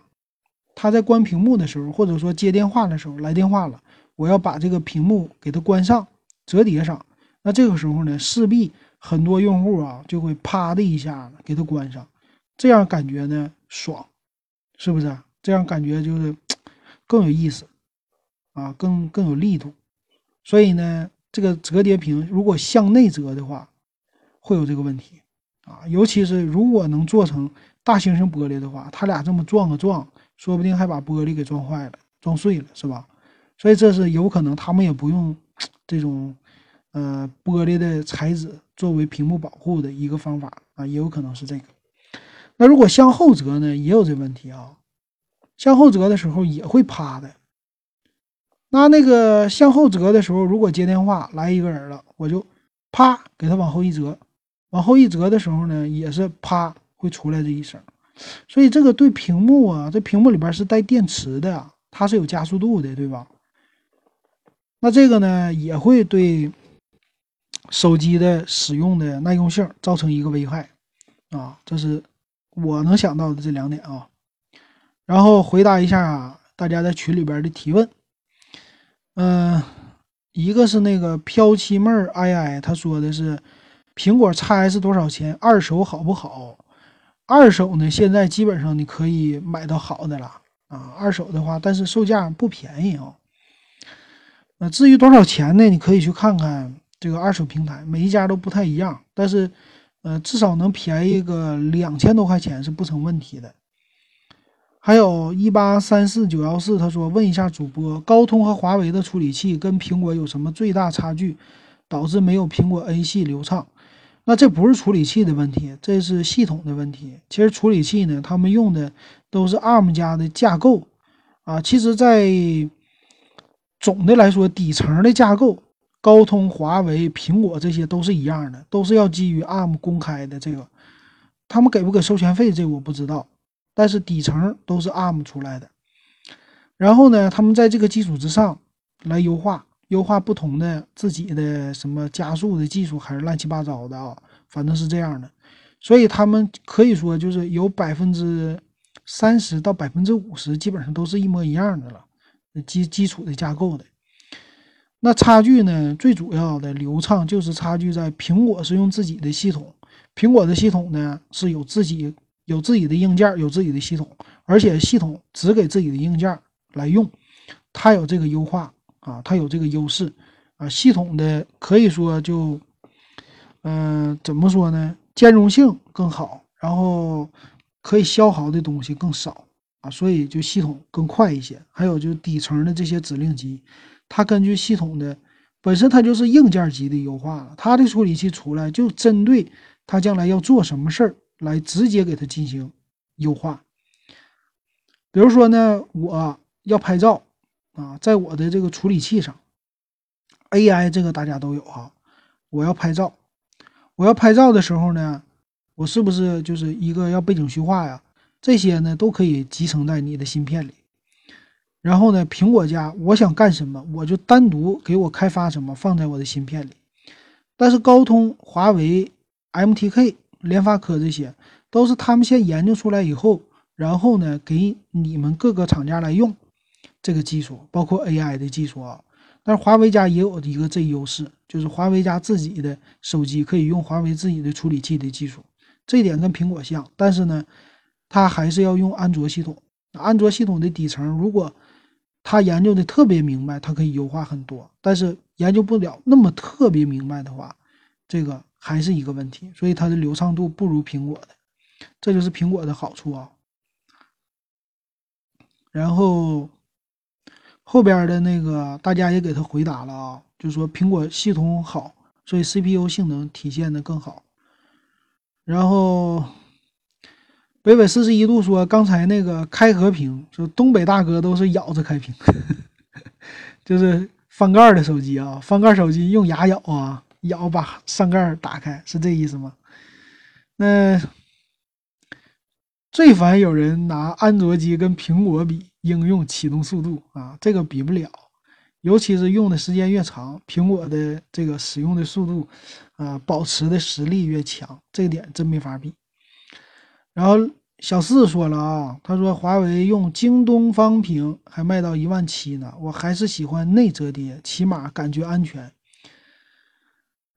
他在关屏幕的时候，或者说接电话的时候来电话了。我要把这个屏幕给它关上，折叠上。那这个时候呢，势必很多用户啊就会啪的一下给它关上，这样感觉呢爽是不是？这样感觉就是更有意思啊，更更有力度。所以呢，这个折叠屏如果向内折的话，会有这个问题啊。尤其是如果能做成大猩猩玻璃的话，它俩这么撞个撞，说不定还把玻璃给撞坏了、撞碎了，是吧？所以这是有可能，他们也不用 这种呃玻璃的材质作为屏幕保护的一个方法啊，也有可能是这个。那如果向后折呢，也有这问题啊。向后折的时候也会趴的。那那个向后折的时候，如果接电话来一个人了，我就啪给他往后一折，往后一折的时候呢，也是啪会出来这一声。所以这个对屏幕啊，这屏幕里边是带电池的，它是有加速度的，对吧？那这个呢，也会对手机的使用的耐用性造成一个危害啊。这是我能想到的这两点啊。然后回答一下大家在群里边的提问。嗯，一个是那个飘七妹儿 i i，他说的是苹果 x S 多少钱？二手好不好？二手呢，现在基本上你可以买到好的了啊。二手的话，但是售价不便宜啊。那至于多少钱呢？你可以去看看这个二手平台，每一家都不太一样，但是呃，至少能便宜个两千多块钱是不成问题的。还有一八三四九幺四，他说问一下主播，高通和华为的处理器跟苹果有什么最大差距，导致没有苹果 A 系流畅？那这不是处理器的问题，这是系统的问题。其实处理器呢，他们用的都是 ARM 家的架构啊。其实，在总的来说，底层的架构，高通、华为、苹果这些都是一样的，都是要基于 ARM 公开的这个。他们给不给授权费，这我不知道。但是底层都是 ARM 出来的，然后呢，他们在这个基础之上来优化，优化不同的自己的什么加速的技术，还是乱七八糟的啊，反正是这样的。所以他们可以说就是有百分之三十到百分之五十，基本上都是一模一样的了，基基础的架构的。那差距呢，最主要的流畅就是差距在苹果是用自己的系统，苹果的系统呢是有自己。有自己的硬件，有自己的系统，而且系统只给自己的硬件来用，它有这个优化啊，它有这个优势啊。系统的可以说就，嗯，怎么说呢？兼容性更好，然后可以消耗的东西更少啊，所以就系统更快一些。还有就底层的这些指令集，它根据系统的本身，它就是硬件级的优化了。它的处理器出来就针对它将来要做什么事儿。来直接给它进行优化。比如说呢，我要拍照啊，在我的这个处理器上，AI 这个大家都有哈。我要拍照，我要拍照的时候呢，我是不是就是一个要背景虚化呀？这些呢都可以集成在你的芯片里。然后呢，苹果家我想干什么，我就单独给我开发什么放在我的芯片里。但是高通、华为、MTK。联发科这些都是他们先研究出来以后，然后呢给你们各个厂家来用这个技术，包括 AI 的技术啊。但是华为家也有一个这优势，就是华为家自己的手机可以用华为自己的处理器的技术，这一点跟苹果像。但是呢，它还是要用安卓系统。安卓系统的底层，如果他研究的特别明白，它可以优化很多。但是研究不了那么特别明白的话，这个。还是一个问题，所以它的流畅度不如苹果的，这就是苹果的好处啊。然后后边的那个大家也给他回答了啊，就说苹果系统好，所以 CPU 性能体现的更好。然后北纬四十一度说，刚才那个开合屏，说东北大哥都是咬着开屏，就是翻盖的手机啊，翻盖手机用牙咬啊。咬把上盖打开是这意思吗？那最烦有人拿安卓机跟苹果比应用启动速度啊，这个比不了，尤其是用的时间越长，苹果的这个使用的速度啊，保持的实力越强，这点真没法比。然后小四说了啊，他说华为用京东方屏还卖到一万七呢，我还是喜欢内折叠，起码感觉安全。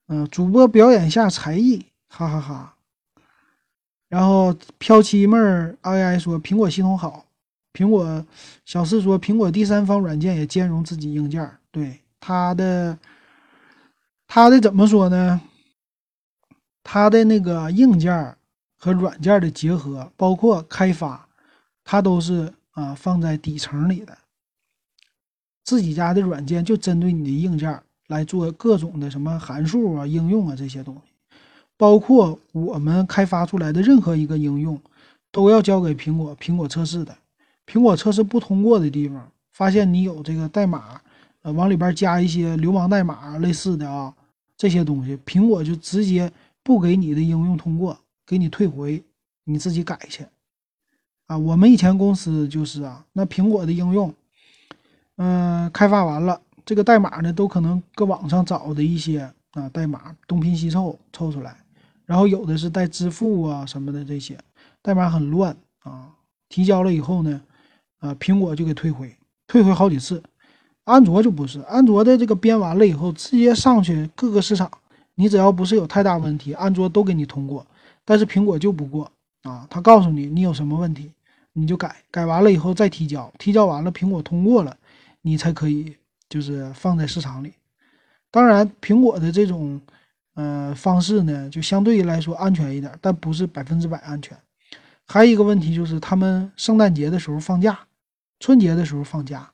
嗯，主播表演下才艺，哈哈哈。然后飘七妹儿 AI 说苹果系统好，苹果小四说，苹果第三方软件也兼容自己硬件。对它的，它的怎么说呢？它的那个硬件和软件的结合，包括开发，它都是啊放在底层里的。自己家的软件就针对你的硬件来做各种的什么函数啊、应用啊这些东西，包括我们开发出来的任何一个应用，都要交给苹果，苹果测试的。苹果测试不通过的地方，发现你有这个代码，呃，往里边加一些流氓代码类似的啊，这些东西，苹果就直接不给你的应用通过，给你退回，你自己改去。啊，我们以前公司就是啊，那苹果的应用。嗯，开发完了，这个代码呢，都可能搁网上找的一些啊代码，东拼西凑凑出来，然后有的是带支付啊什么的这些代码很乱啊。提交了以后呢，啊，苹果就给退回，退回好几次。安卓就不是，安卓的这个编完了以后，直接上去各个市场，你只要不是有太大问题，安卓都给你通过。但是苹果就不过啊，他告诉你你有什么问题，你就改，改完了以后再提交，提交完了苹果通过了。你才可以就是放在市场里，当然苹果的这种呃方式呢，就相对来说安全一点，但不是百分之百安全。还有一个问题就是，他们圣诞节的时候放假，春节的时候放假，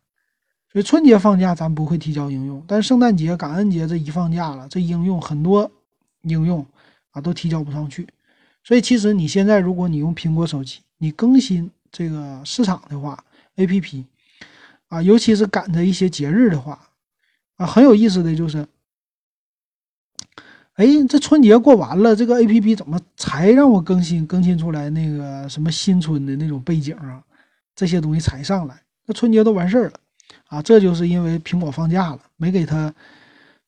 所以春节放假咱不会提交应用，但是圣诞节、感恩节这一放假了，这应用很多应用啊都提交不上去。所以其实你现在如果你用苹果手机，你更新这个市场的话，APP。啊，尤其是赶着一些节日的话，啊，很有意思的就是，哎，这春节过完了，这个 A P P 怎么才让我更新更新出来那个什么新春的那种背景啊？这些东西才上来，那春节都完事儿了，啊，这就是因为苹果放假了，没给他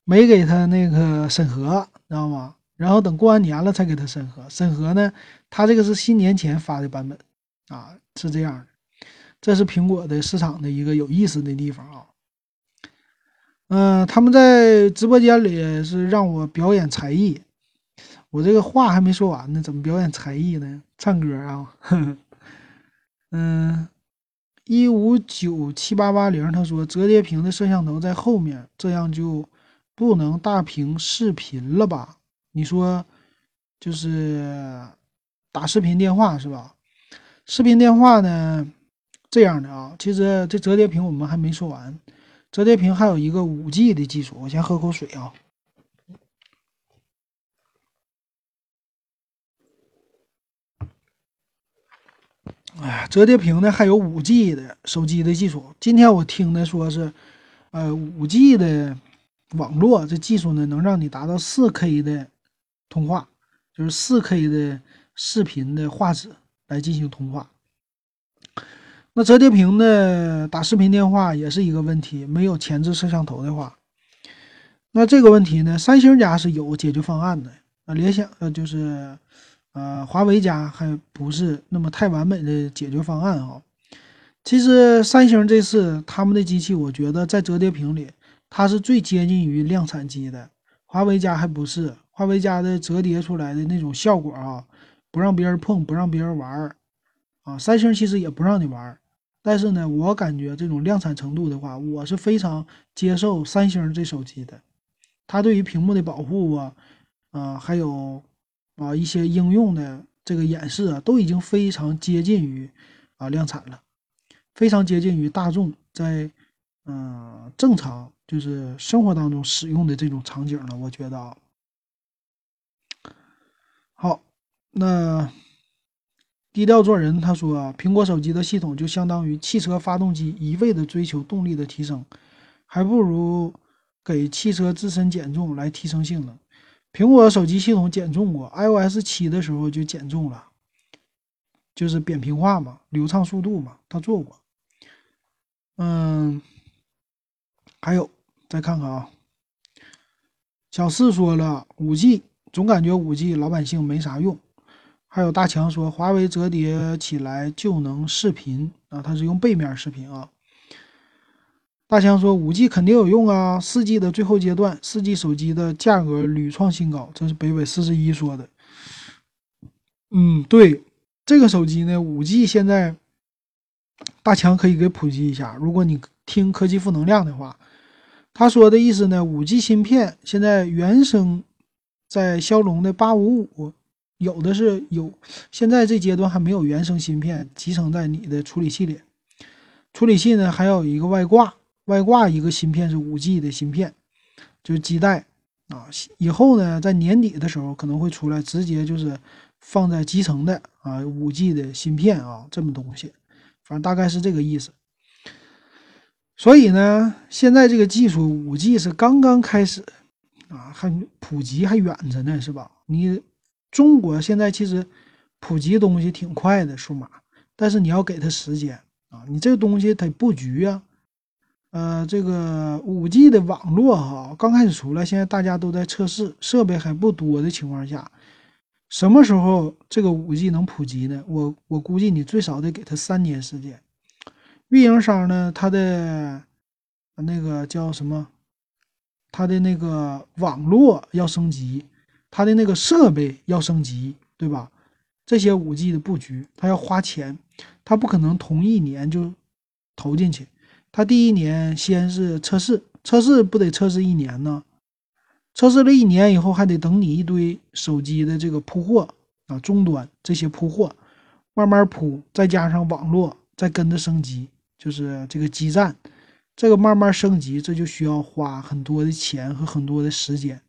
没给他那个审核，知道吗？然后等过完年了才给他审核，审核呢，他这个是新年前发的版本，啊，是这样的。这是苹果的市场的一个有意思的地方啊，嗯，他们在直播间里是让我表演才艺，我这个话还没说完呢，怎么表演才艺呢？唱歌啊，嗯，一五九七八八零，他说折叠屏的摄像头在后面，这样就不能大屏视频了吧？你说就是打视频电话是吧？视频电话呢？这样的啊，其实这折叠屏我们还没说完，折叠屏还有一个五 G 的技术。我先喝口水啊。哎，折叠屏呢还有五 G 的手机的技术。今天我听的说是，呃，五 G 的网络这技术呢，能让你达到四 K 的通话，就是四 K 的视频的画质来进行通话。那折叠屏的打视频电话也是一个问题，没有前置摄像头的话，那这个问题呢，三星家是有解决方案的，啊，联想呃就是，呃，华为家还不是那么太完美的解决方案啊。其实三星这次他们的机器，我觉得在折叠屏里，它是最接近于量产机的，华为家还不是，华为家的折叠出来的那种效果啊，不让别人碰，不让别人玩儿，啊，三星其实也不让你玩儿。但是呢，我感觉这种量产程度的话，我是非常接受三星这手机的。它对于屏幕的保护啊，啊，还有啊一些应用的这个演示啊，都已经非常接近于啊量产了，非常接近于大众在嗯正常就是生活当中使用的这种场景了。我觉得啊，好，那。低调做人，他说啊：“苹果手机的系统就相当于汽车发动机，一味的追求动力的提升，还不如给汽车自身减重来提升性能。苹果手机系统减重过，iOS 七的时候就减重了，就是扁平化嘛，流畅速度嘛，他做过。嗯，还有再看看啊，小四说了，五 G 总感觉五 G 老百姓没啥用。”还有大强说，华为折叠起来就能视频啊，它是用背面视频啊。大强说，五 G 肯定有用啊，四 G 的最后阶段，四 G 手机的价格屡创新高。这是北纬四十一说的。嗯，对，这个手机呢，五 G 现在大强可以给普及一下。如果你听科技负能量的话，他说的意思呢，五 G 芯片现在原生在骁龙的八五五，有的是有，现在这阶段还没有原生芯片集成在你的处理器里。处理器呢，还有一个外挂，外挂一个芯片是五 G 的芯片，就是基带啊。以后呢，在年底的时候可能会出来，直接就是放在集成的啊五 G 的芯片啊，这么东西。反正大概是这个意思，所以呢，现在这个技术五 G 是刚刚开始啊，还普及还远着呢，是吧？你中国现在其实普及东西挺快的，数码，但是你要给它时间啊，你这个东西得布局啊。呃，这个五 G 的网络哈，刚开始出来，现在大家都在测试，设备还不多的情况下。什么时候这个五 G 能普及呢？我我估计你最少得给他三年时间。运营商呢，他的那个叫什么？他的那个网络要升级，他的那个设备要升级，对吧？这些五 G 的布局，他要花钱，他不可能同一年就投进去。他第一年先是测试，测试不得测试一年呢？测试了一年以后，还得等你一堆手机的这个铺货啊，终端这些铺货慢慢铺，再加上网络再跟着升级，就是这个基站，这个慢慢升级，这就需要花很多的钱和很多的时间。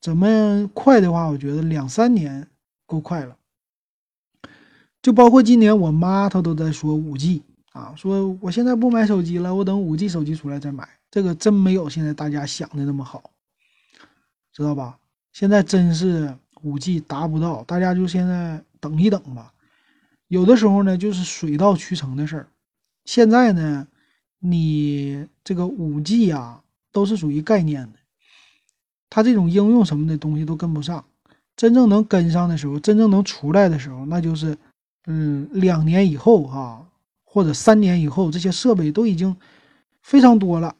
怎么快的话，我觉得两三年够快了。就包括今年我妈她都在说五 G 啊，说我现在不买手机了，我等五 G 手机出来再买。这个真没有现在大家想的那么好。知道吧？现在真是五 G 达不到，大家就现在等一等吧。有的时候呢，就是水到渠成的事儿。现在呢，你这个五 G 啊，都是属于概念的，它这种应用什么的东西都跟不上。真正能跟上的时候，真正能出来的时候，那就是嗯，两年以后哈，或者三年以后，这些设备都已经非常多了，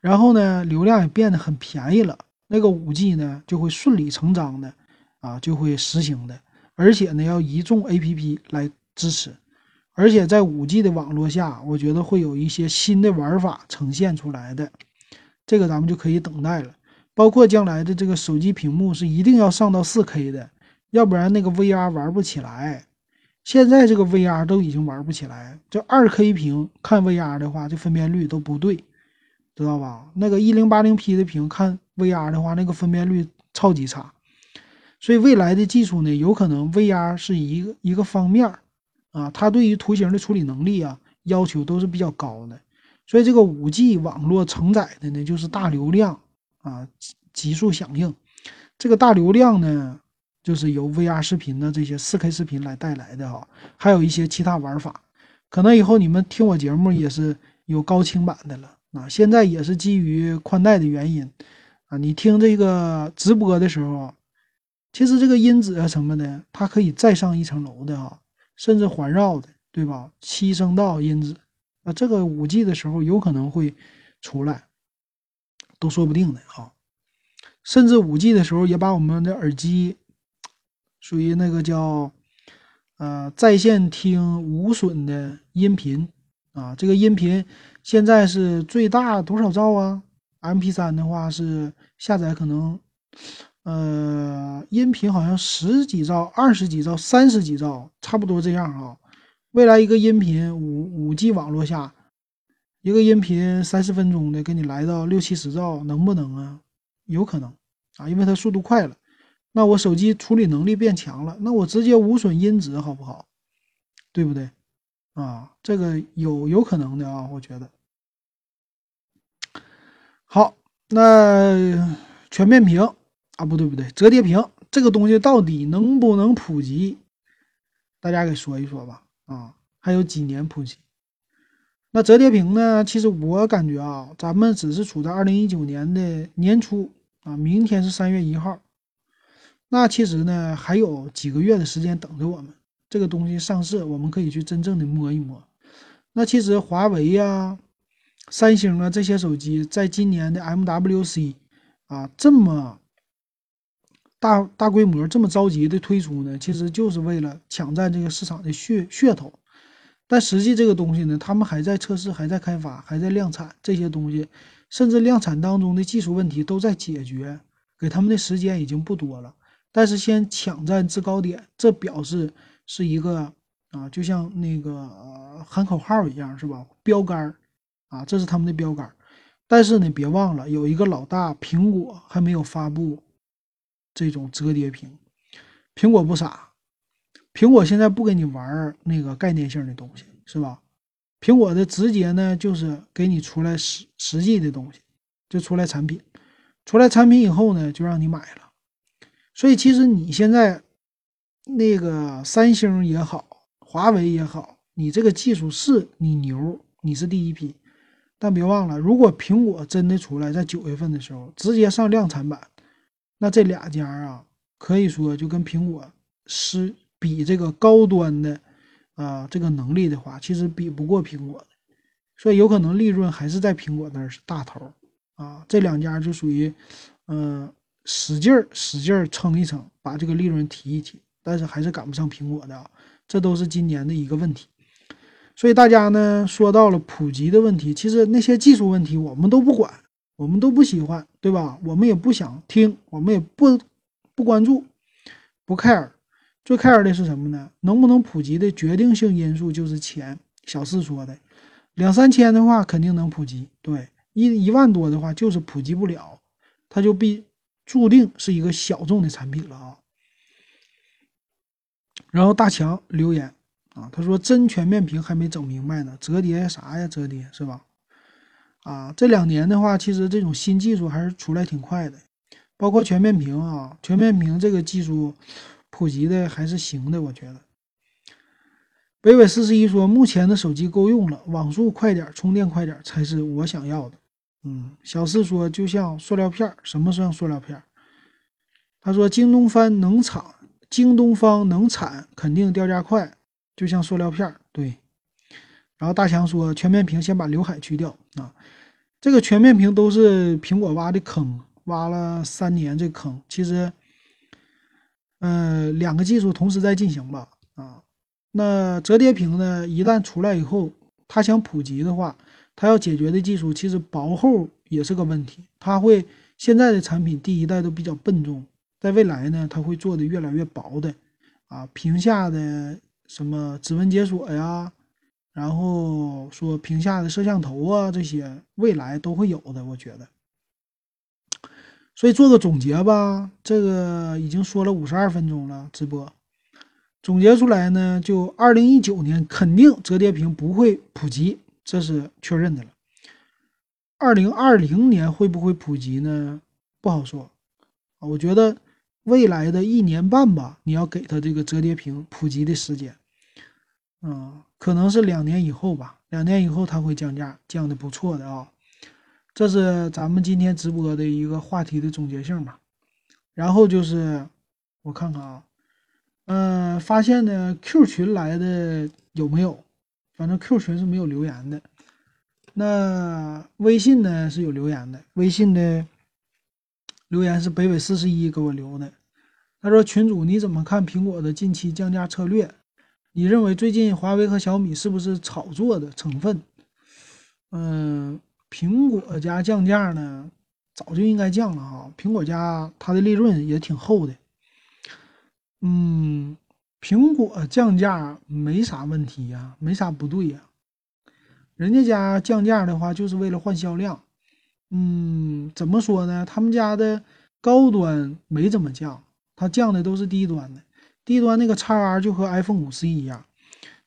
然后呢，流量也变得很便宜了。那个五 G 呢，就会顺理成章的啊，就会实行的，而且呢，要一众 APP 来支持，而且在五 G 的网络下，我觉得会有一些新的玩法呈现出来的，这个咱们就可以等待了。包括将来的这个手机屏幕是一定要上到 4K 的，要不然那个 VR 玩不起来。现在这个 VR 都已经玩不起来，这 2K 屏看 VR 的话，这分辨率都不对。知道吧？那个一零八零 P 的屏看 VR 的话，那个分辨率超级差。所以未来的技术呢，有可能 VR 是一个一个方面啊，它对于图形的处理能力啊要求都是比较高的。所以这个五 G 网络承载的呢，就是大流量啊，急速响应。这个大流量呢，就是由 VR 视频的这些四 K 视频来带来的哈，还有一些其他玩法。可能以后你们听我节目也是有高清版的了。啊，现在也是基于宽带的原因，啊，你听这个直播的时候，其实这个音质啊什么的，它可以再上一层楼的哈，甚至环绕的，对吧？七声道音质，啊，这个五 G 的时候有可能会出来，都说不定的啊。甚至五 G 的时候也把我们的耳机属于那个叫呃在线听无损的音频啊，这个音频。现在是最大多少兆啊？MP3 的话是下载可能，呃，音频好像十几兆、二十几兆、三十几兆，差不多这样啊。未来一个音频五五 G 网络下，一个音频三十分钟的给你来到六七十兆，能不能啊？有可能啊，因为它速度快了。那我手机处理能力变强了，那我直接无损音质好不好？对不对？啊，这个有有可能的啊，我觉得。好，那全面屏啊，不对不对，折叠屏这个东西到底能不能普及？大家给说一说吧。啊，还有几年普及？那折叠屏呢？其实我感觉啊，咱们只是处在二零一九年的年初啊，明天是三月一号，那其实呢还有几个月的时间等着我们。这个东西上市，我们可以去真正的摸一摸。那其实华为呀、三星啊这些手机，在今年的 MWC 啊这么大大规模、这么着急的推出呢，其实就是为了抢占这个市场的噱噱头。但实际这个东西呢，他们还在测试，还在开发，还在量产这些东西，甚至量产当中的技术问题都在解决，给他们的时间已经不多了。但是先抢占制高点，这表示是一个啊，就像那个喊口号一样，是吧？标杆啊，这是他们的标杆。但是呢，别忘了有一个老大，苹果还没有发布这种折叠屏。苹果不傻。苹果现在不给你玩那个概念性的东西，是吧？苹果的直接呢，就是给你出来实实际的东西，就出来产品，出来产品以后呢，就让你买了。所以其实你现在那个三星也好，华为也好，你这个技术是你牛，你是第一批，但别忘了，如果苹果真的出来在九月份的时候直接上量产版，那这俩家啊，可以说就跟苹果是。比这个高端的，啊，这个能力的话，其实比不过苹果的，所以有可能利润还是在苹果那儿是大头啊。这两家就属于，嗯，使劲儿使劲儿撑一撑，把这个利润提一提，但是还是赶不上苹果的啊。这都是今年的一个问题。所以大家呢说到了普及的问题，其实那些技术问题我们都不管，我们都不喜欢，对吧？我们也不想听，我们也不不关注，不 care。最 care 的是什么呢？能不能普及的决定性因素就是钱。小四说的，两三千的话肯定能普及，对，一一万多的话就是普及不了，它就必注定是一个小众的产品了啊。然后大强留言啊，他说真全面屏还没整明白呢，折叠啥呀？折叠是吧？啊，这两年的话，其实这种新技术还是出来挺快的，包括全面屏啊，全面屏这个技术。普及的还是行的，我觉得。北纬四十一说，目前的手机够用了，网速快点，充电快点才是我想要的。嗯，小四说，就像塑料片什么像塑料片他说，京东方能产，京东方能产，肯定掉价快，就像塑料片对。然后大强说，全面屏先把刘海去掉啊，这个全面屏都是苹果挖的坑，挖了三年这坑，其实。嗯，两个技术同时在进行吧。啊，那折叠屏呢？一旦出来以后，它想普及的话，它要解决的技术其实薄厚也是个问题。它会现在的产品第一代都比较笨重，在未来呢，它会做的越来越薄的。啊，屏下的什么指纹解锁呀，然后说屏下的摄像头啊，这些未来都会有的，我觉得。所以做个总结吧，这个已经说了五十二分钟了，直播总结出来呢，就二零一九年肯定折叠屏不会普及，这是确认的了。二零二零年会不会普及呢？不好说啊。我觉得未来的一年半吧，你要给他这个折叠屏普及的时间，嗯，可能是两年以后吧，两年以后它会降价，降的不错的啊。这是咱们今天直播的一个话题的总结性吧，然后就是我看看啊，嗯，发现呢 Q 群来的有没有？反正 Q 群是没有留言的，那微信呢是有留言的，微信的留言是北纬四十一给我留的，他说群主你怎么看苹果的近期降价策略？你认为最近华为和小米是不是炒作的成分？嗯。苹果家降价呢，早就应该降了哈。苹果家它的利润也挺厚的，嗯，苹果降价没啥问题呀，没啥不对呀。人家家降价的话就是为了换销量，嗯，怎么说呢？他们家的高端没怎么降，它降的都是低端的。低端那个 x R 就和 iPhone 五 C 一样，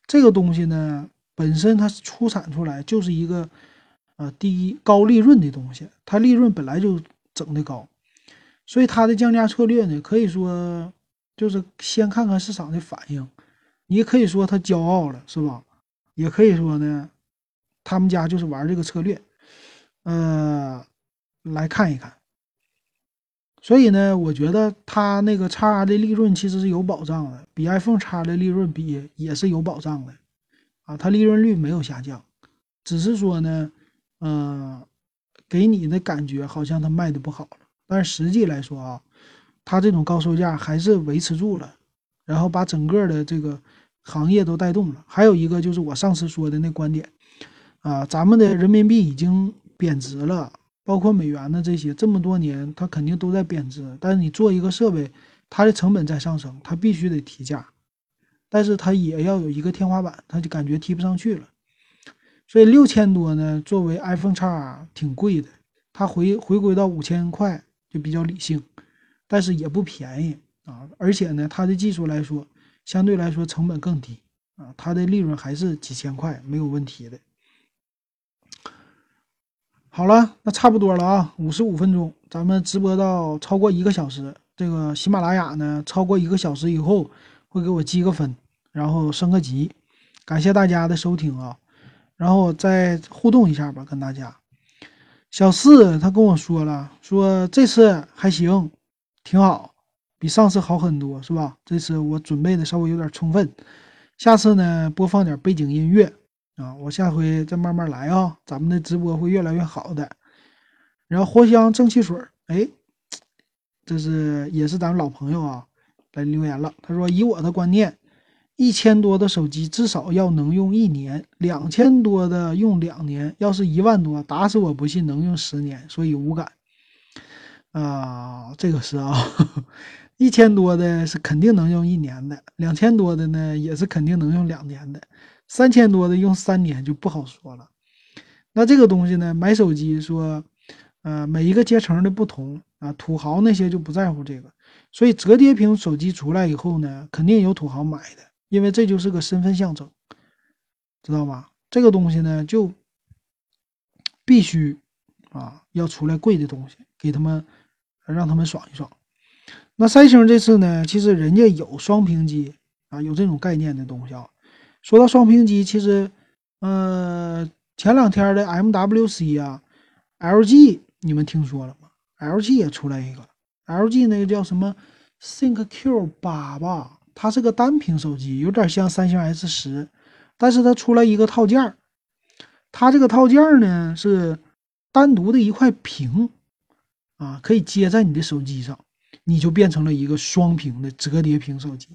这个东西呢，本身它出产出来就是一个。啊，第一高利润的东西，它利润本来就整的高，所以它的降价策略呢，可以说就是先看看市场的反应。你可以说他骄傲了，是吧？也可以说呢，他们家就是玩这个策略，呃，来看一看。所以呢，我觉得它那个叉的利润其实是有保障的，比 iPhone 叉的利润比也是有保障的，啊，它利润率没有下降，只是说呢。嗯，给你的感觉好像它卖的不好了，但是实际来说啊，它这种高售价还是维持住了，然后把整个的这个行业都带动了。还有一个就是我上次说的那观点，啊，咱们的人民币已经贬值了，包括美元的这些，这么多年它肯定都在贬值。但是你做一个设备，它的成本在上升，它必须得提价，但是它也要有一个天花板，它就感觉提不上去了。所以六千多呢，作为 iPhone X 挺贵的，它回回归到五千块就比较理性，但是也不便宜啊。而且呢，它的技术来说，相对来说成本更低啊，它的利润还是几千块没有问题的。好了，那差不多了啊，五十五分钟，咱们直播到超过一个小时，这个喜马拉雅呢，超过一个小时以后会给我积个分，然后升个级。感谢大家的收听啊。然后再互动一下吧，跟大家。小四他跟我说了，说这次还行，挺好，比上次好很多，是吧？这次我准备的稍微有点充分，下次呢播放点背景音乐啊，我下回再慢慢来啊，咱们的直播会越来越好的。然后藿香正气水，哎，这是也是咱们老朋友啊，来留言了，他说以我的观念。一千多的手机至少要能用一年，两千多的用两年，要是一万多，打死我不信能用十年，所以无感。啊，这个是啊，一千多的是肯定能用一年的，两千多的呢也是肯定能用两年的，三千多的用三年就不好说了。那这个东西呢，买手机说，呃，每一个阶层的不同啊，土豪那些就不在乎这个，所以折叠屏手机出来以后呢，肯定有土豪买的。因为这就是个身份象征，知道吧？这个东西呢，就必须啊，要出来贵的东西，给他们让他们爽一爽。那三星这次呢，其实人家有双屏机啊，有这种概念的东西啊。说到双屏机，其实，呃，前两天的 MWC 啊，LG 你们听说了吗？LG 也出来一个，LG 那个叫什么 ThinkQ 八吧？它是个单屏手机，有点像三星 S 十，但是它出来一个套件儿，它这个套件儿呢是单独的一块屏，啊，可以接在你的手机上，你就变成了一个双屏的折叠屏手机。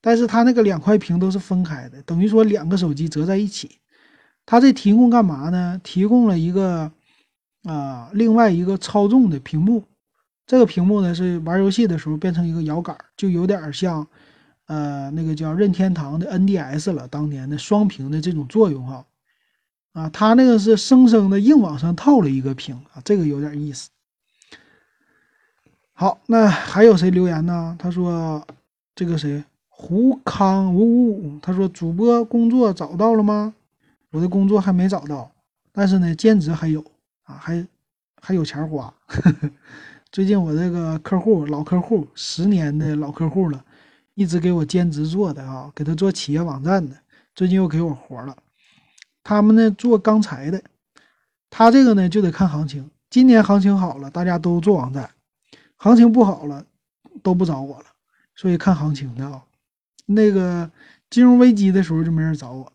但是它那个两块屏都是分开的，等于说两个手机折在一起。它这提供干嘛呢？提供了一个啊，另外一个操纵的屏幕，这个屏幕呢是玩游戏的时候变成一个摇杆，就有点像。呃，那个叫任天堂的 NDS 了，当年的双屏的这种作用哈，啊，它那个是生生的硬往上套了一个屏啊，这个有点意思。好，那还有谁留言呢？他说这个谁胡康五五五，他说主播工作找到了吗？我的工作还没找到，但是呢，兼职还有啊，还还有钱花。最近我这个客户老客户，十年的老客户了。一直给我兼职做的啊，给他做企业网站的，最近又给我活了。他们呢做钢材的，他这个呢就得看行情。今年行情好了，大家都做网站；行情不好了，都不找我了。所以看行情的啊。那个金融危机的时候就没人找我。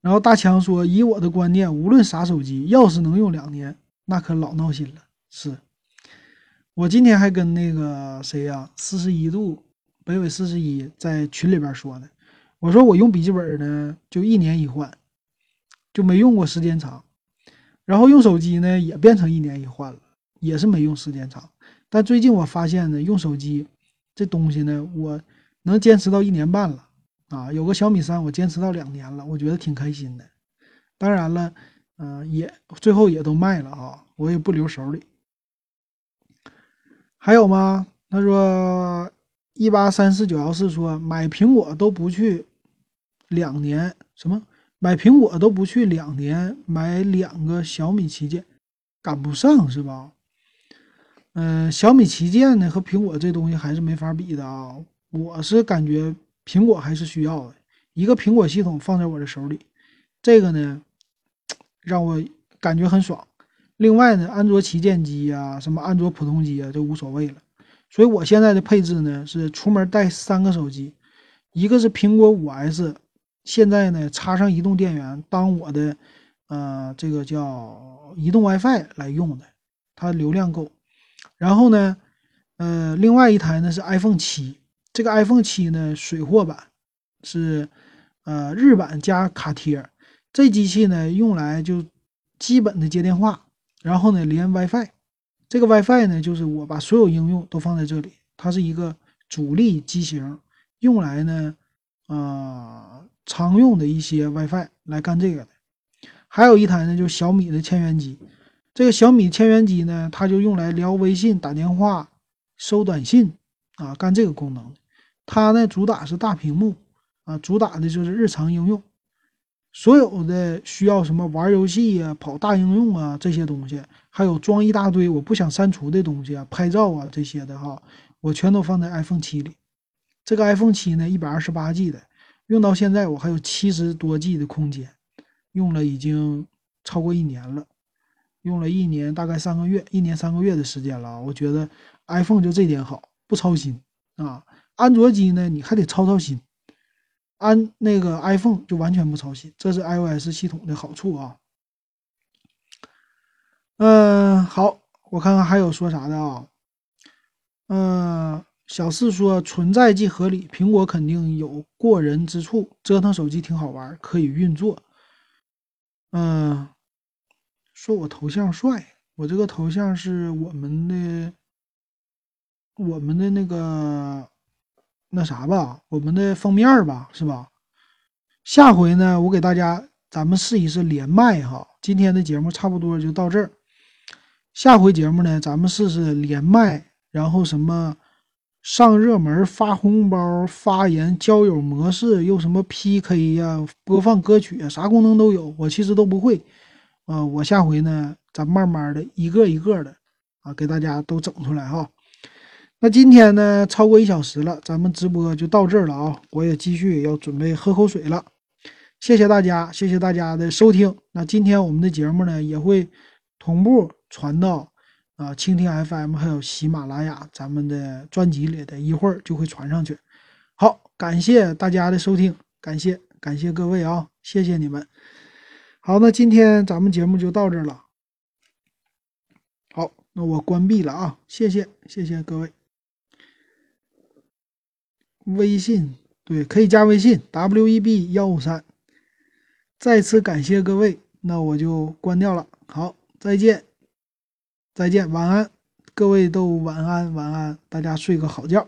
然后大强说：“以我的观念，无论啥手机，要是能用两年，那可老闹心了。”是。我今天还跟那个谁呀，四十一度北纬四十一在群里边说呢。我说我用笔记本呢，就一年一换，就没用过时间长。然后用手机呢，也变成一年一换了，也是没用时间长。但最近我发现呢，用手机这东西呢，我能坚持到一年半了啊。有个小米三，我坚持到两年了，我觉得挺开心的。当然了，嗯，也最后也都卖了啊，我也不留手里。还有吗？他说一八三四九幺四说买苹果都不去两年，什么买苹果都不去两年，买两个小米旗舰赶不上是吧？嗯，小米旗舰呢和苹果这东西还是没法比的啊。我是感觉苹果还是需要的，一个苹果系统放在我的手里，这个呢让我感觉很爽。另外呢，安卓旗舰机呀，什么安卓普通机啊，就无所谓了。所以我现在的配置呢是出门带三个手机，一个是苹果五 S，现在呢插上移动电源当我的呃这个叫移动 WiFi 来用的，它流量够。然后呢，呃，另外一台呢是 iPhone 七这个 iPhone 七呢，水货版是呃日版加卡贴，这机器呢用来就基本的接电话，然后呢连 WiFi。这个 WiFi 呢，就是我把所有应用都放在这里，它是一个主力机型，用来呢啊常用的一些 WiFi 来干这个的。还有一台呢，就是小米的千元机。这个小米千元机呢，它就用来聊微信、打电话、收短信啊，干这个功能。它呢主打是大屏幕啊，主打的就是日常应用。所有的需要什么玩游戏呀、跑大应用啊这些东西，还有装一大堆我不想删除的东西啊、拍照啊这些的哈，我全都放在 iPhone 七里。这个 iPhone 七呢，一百二十八 G 的，用到现在我还有七十多 G 的空间。用了已经超过一年了，用了一年大概三个月，一年三个月的时间了。我觉得 iPhone 就这点好，不操心啊。安卓机呢，你还得操操心。安那个 iPhone 就完全不操心，这是 iOS 系统的好处啊。嗯，好，我看看还有说啥的啊。嗯，小四说存在即合理，苹果肯定有过人之处，折腾手机挺好玩，可以运作。嗯，说我头像帅，我这个头像是我们的，我们的那个那啥吧，我们的封面吧，是吧？下回呢，我给大家咱们试一试连麦哈。今天的节目差不多就到这儿，下回节目呢，咱们试试连麦，然后什么？上热门、发红包、发言、交友模式，又什么 PK 呀、播放歌曲，啥功能都有。我其实都不会，啊，我下回呢，咱慢慢的一个一个的啊，给大家都整出来哈。那今天呢，超过一小时了，咱们直播就到这儿了啊。我也继续要准备喝口水了。谢谢大家，谢谢大家的收听。那今天我们的节目呢，也会同步传到。啊，蜻蜓 FM 还有喜马拉雅，咱们的专辑里的一会儿就会传上去。好，感谢大家的收听，感谢感谢各位啊，谢谢你们。好，那今天咱们节目就到这儿了。好，那我关闭了啊，谢谢谢谢各位。微信对，可以加微信 w e b 幺五三。再次感谢各位，那我就关掉了。好，再见。再见，晚安，各位都晚安，晚安，大家睡个好觉。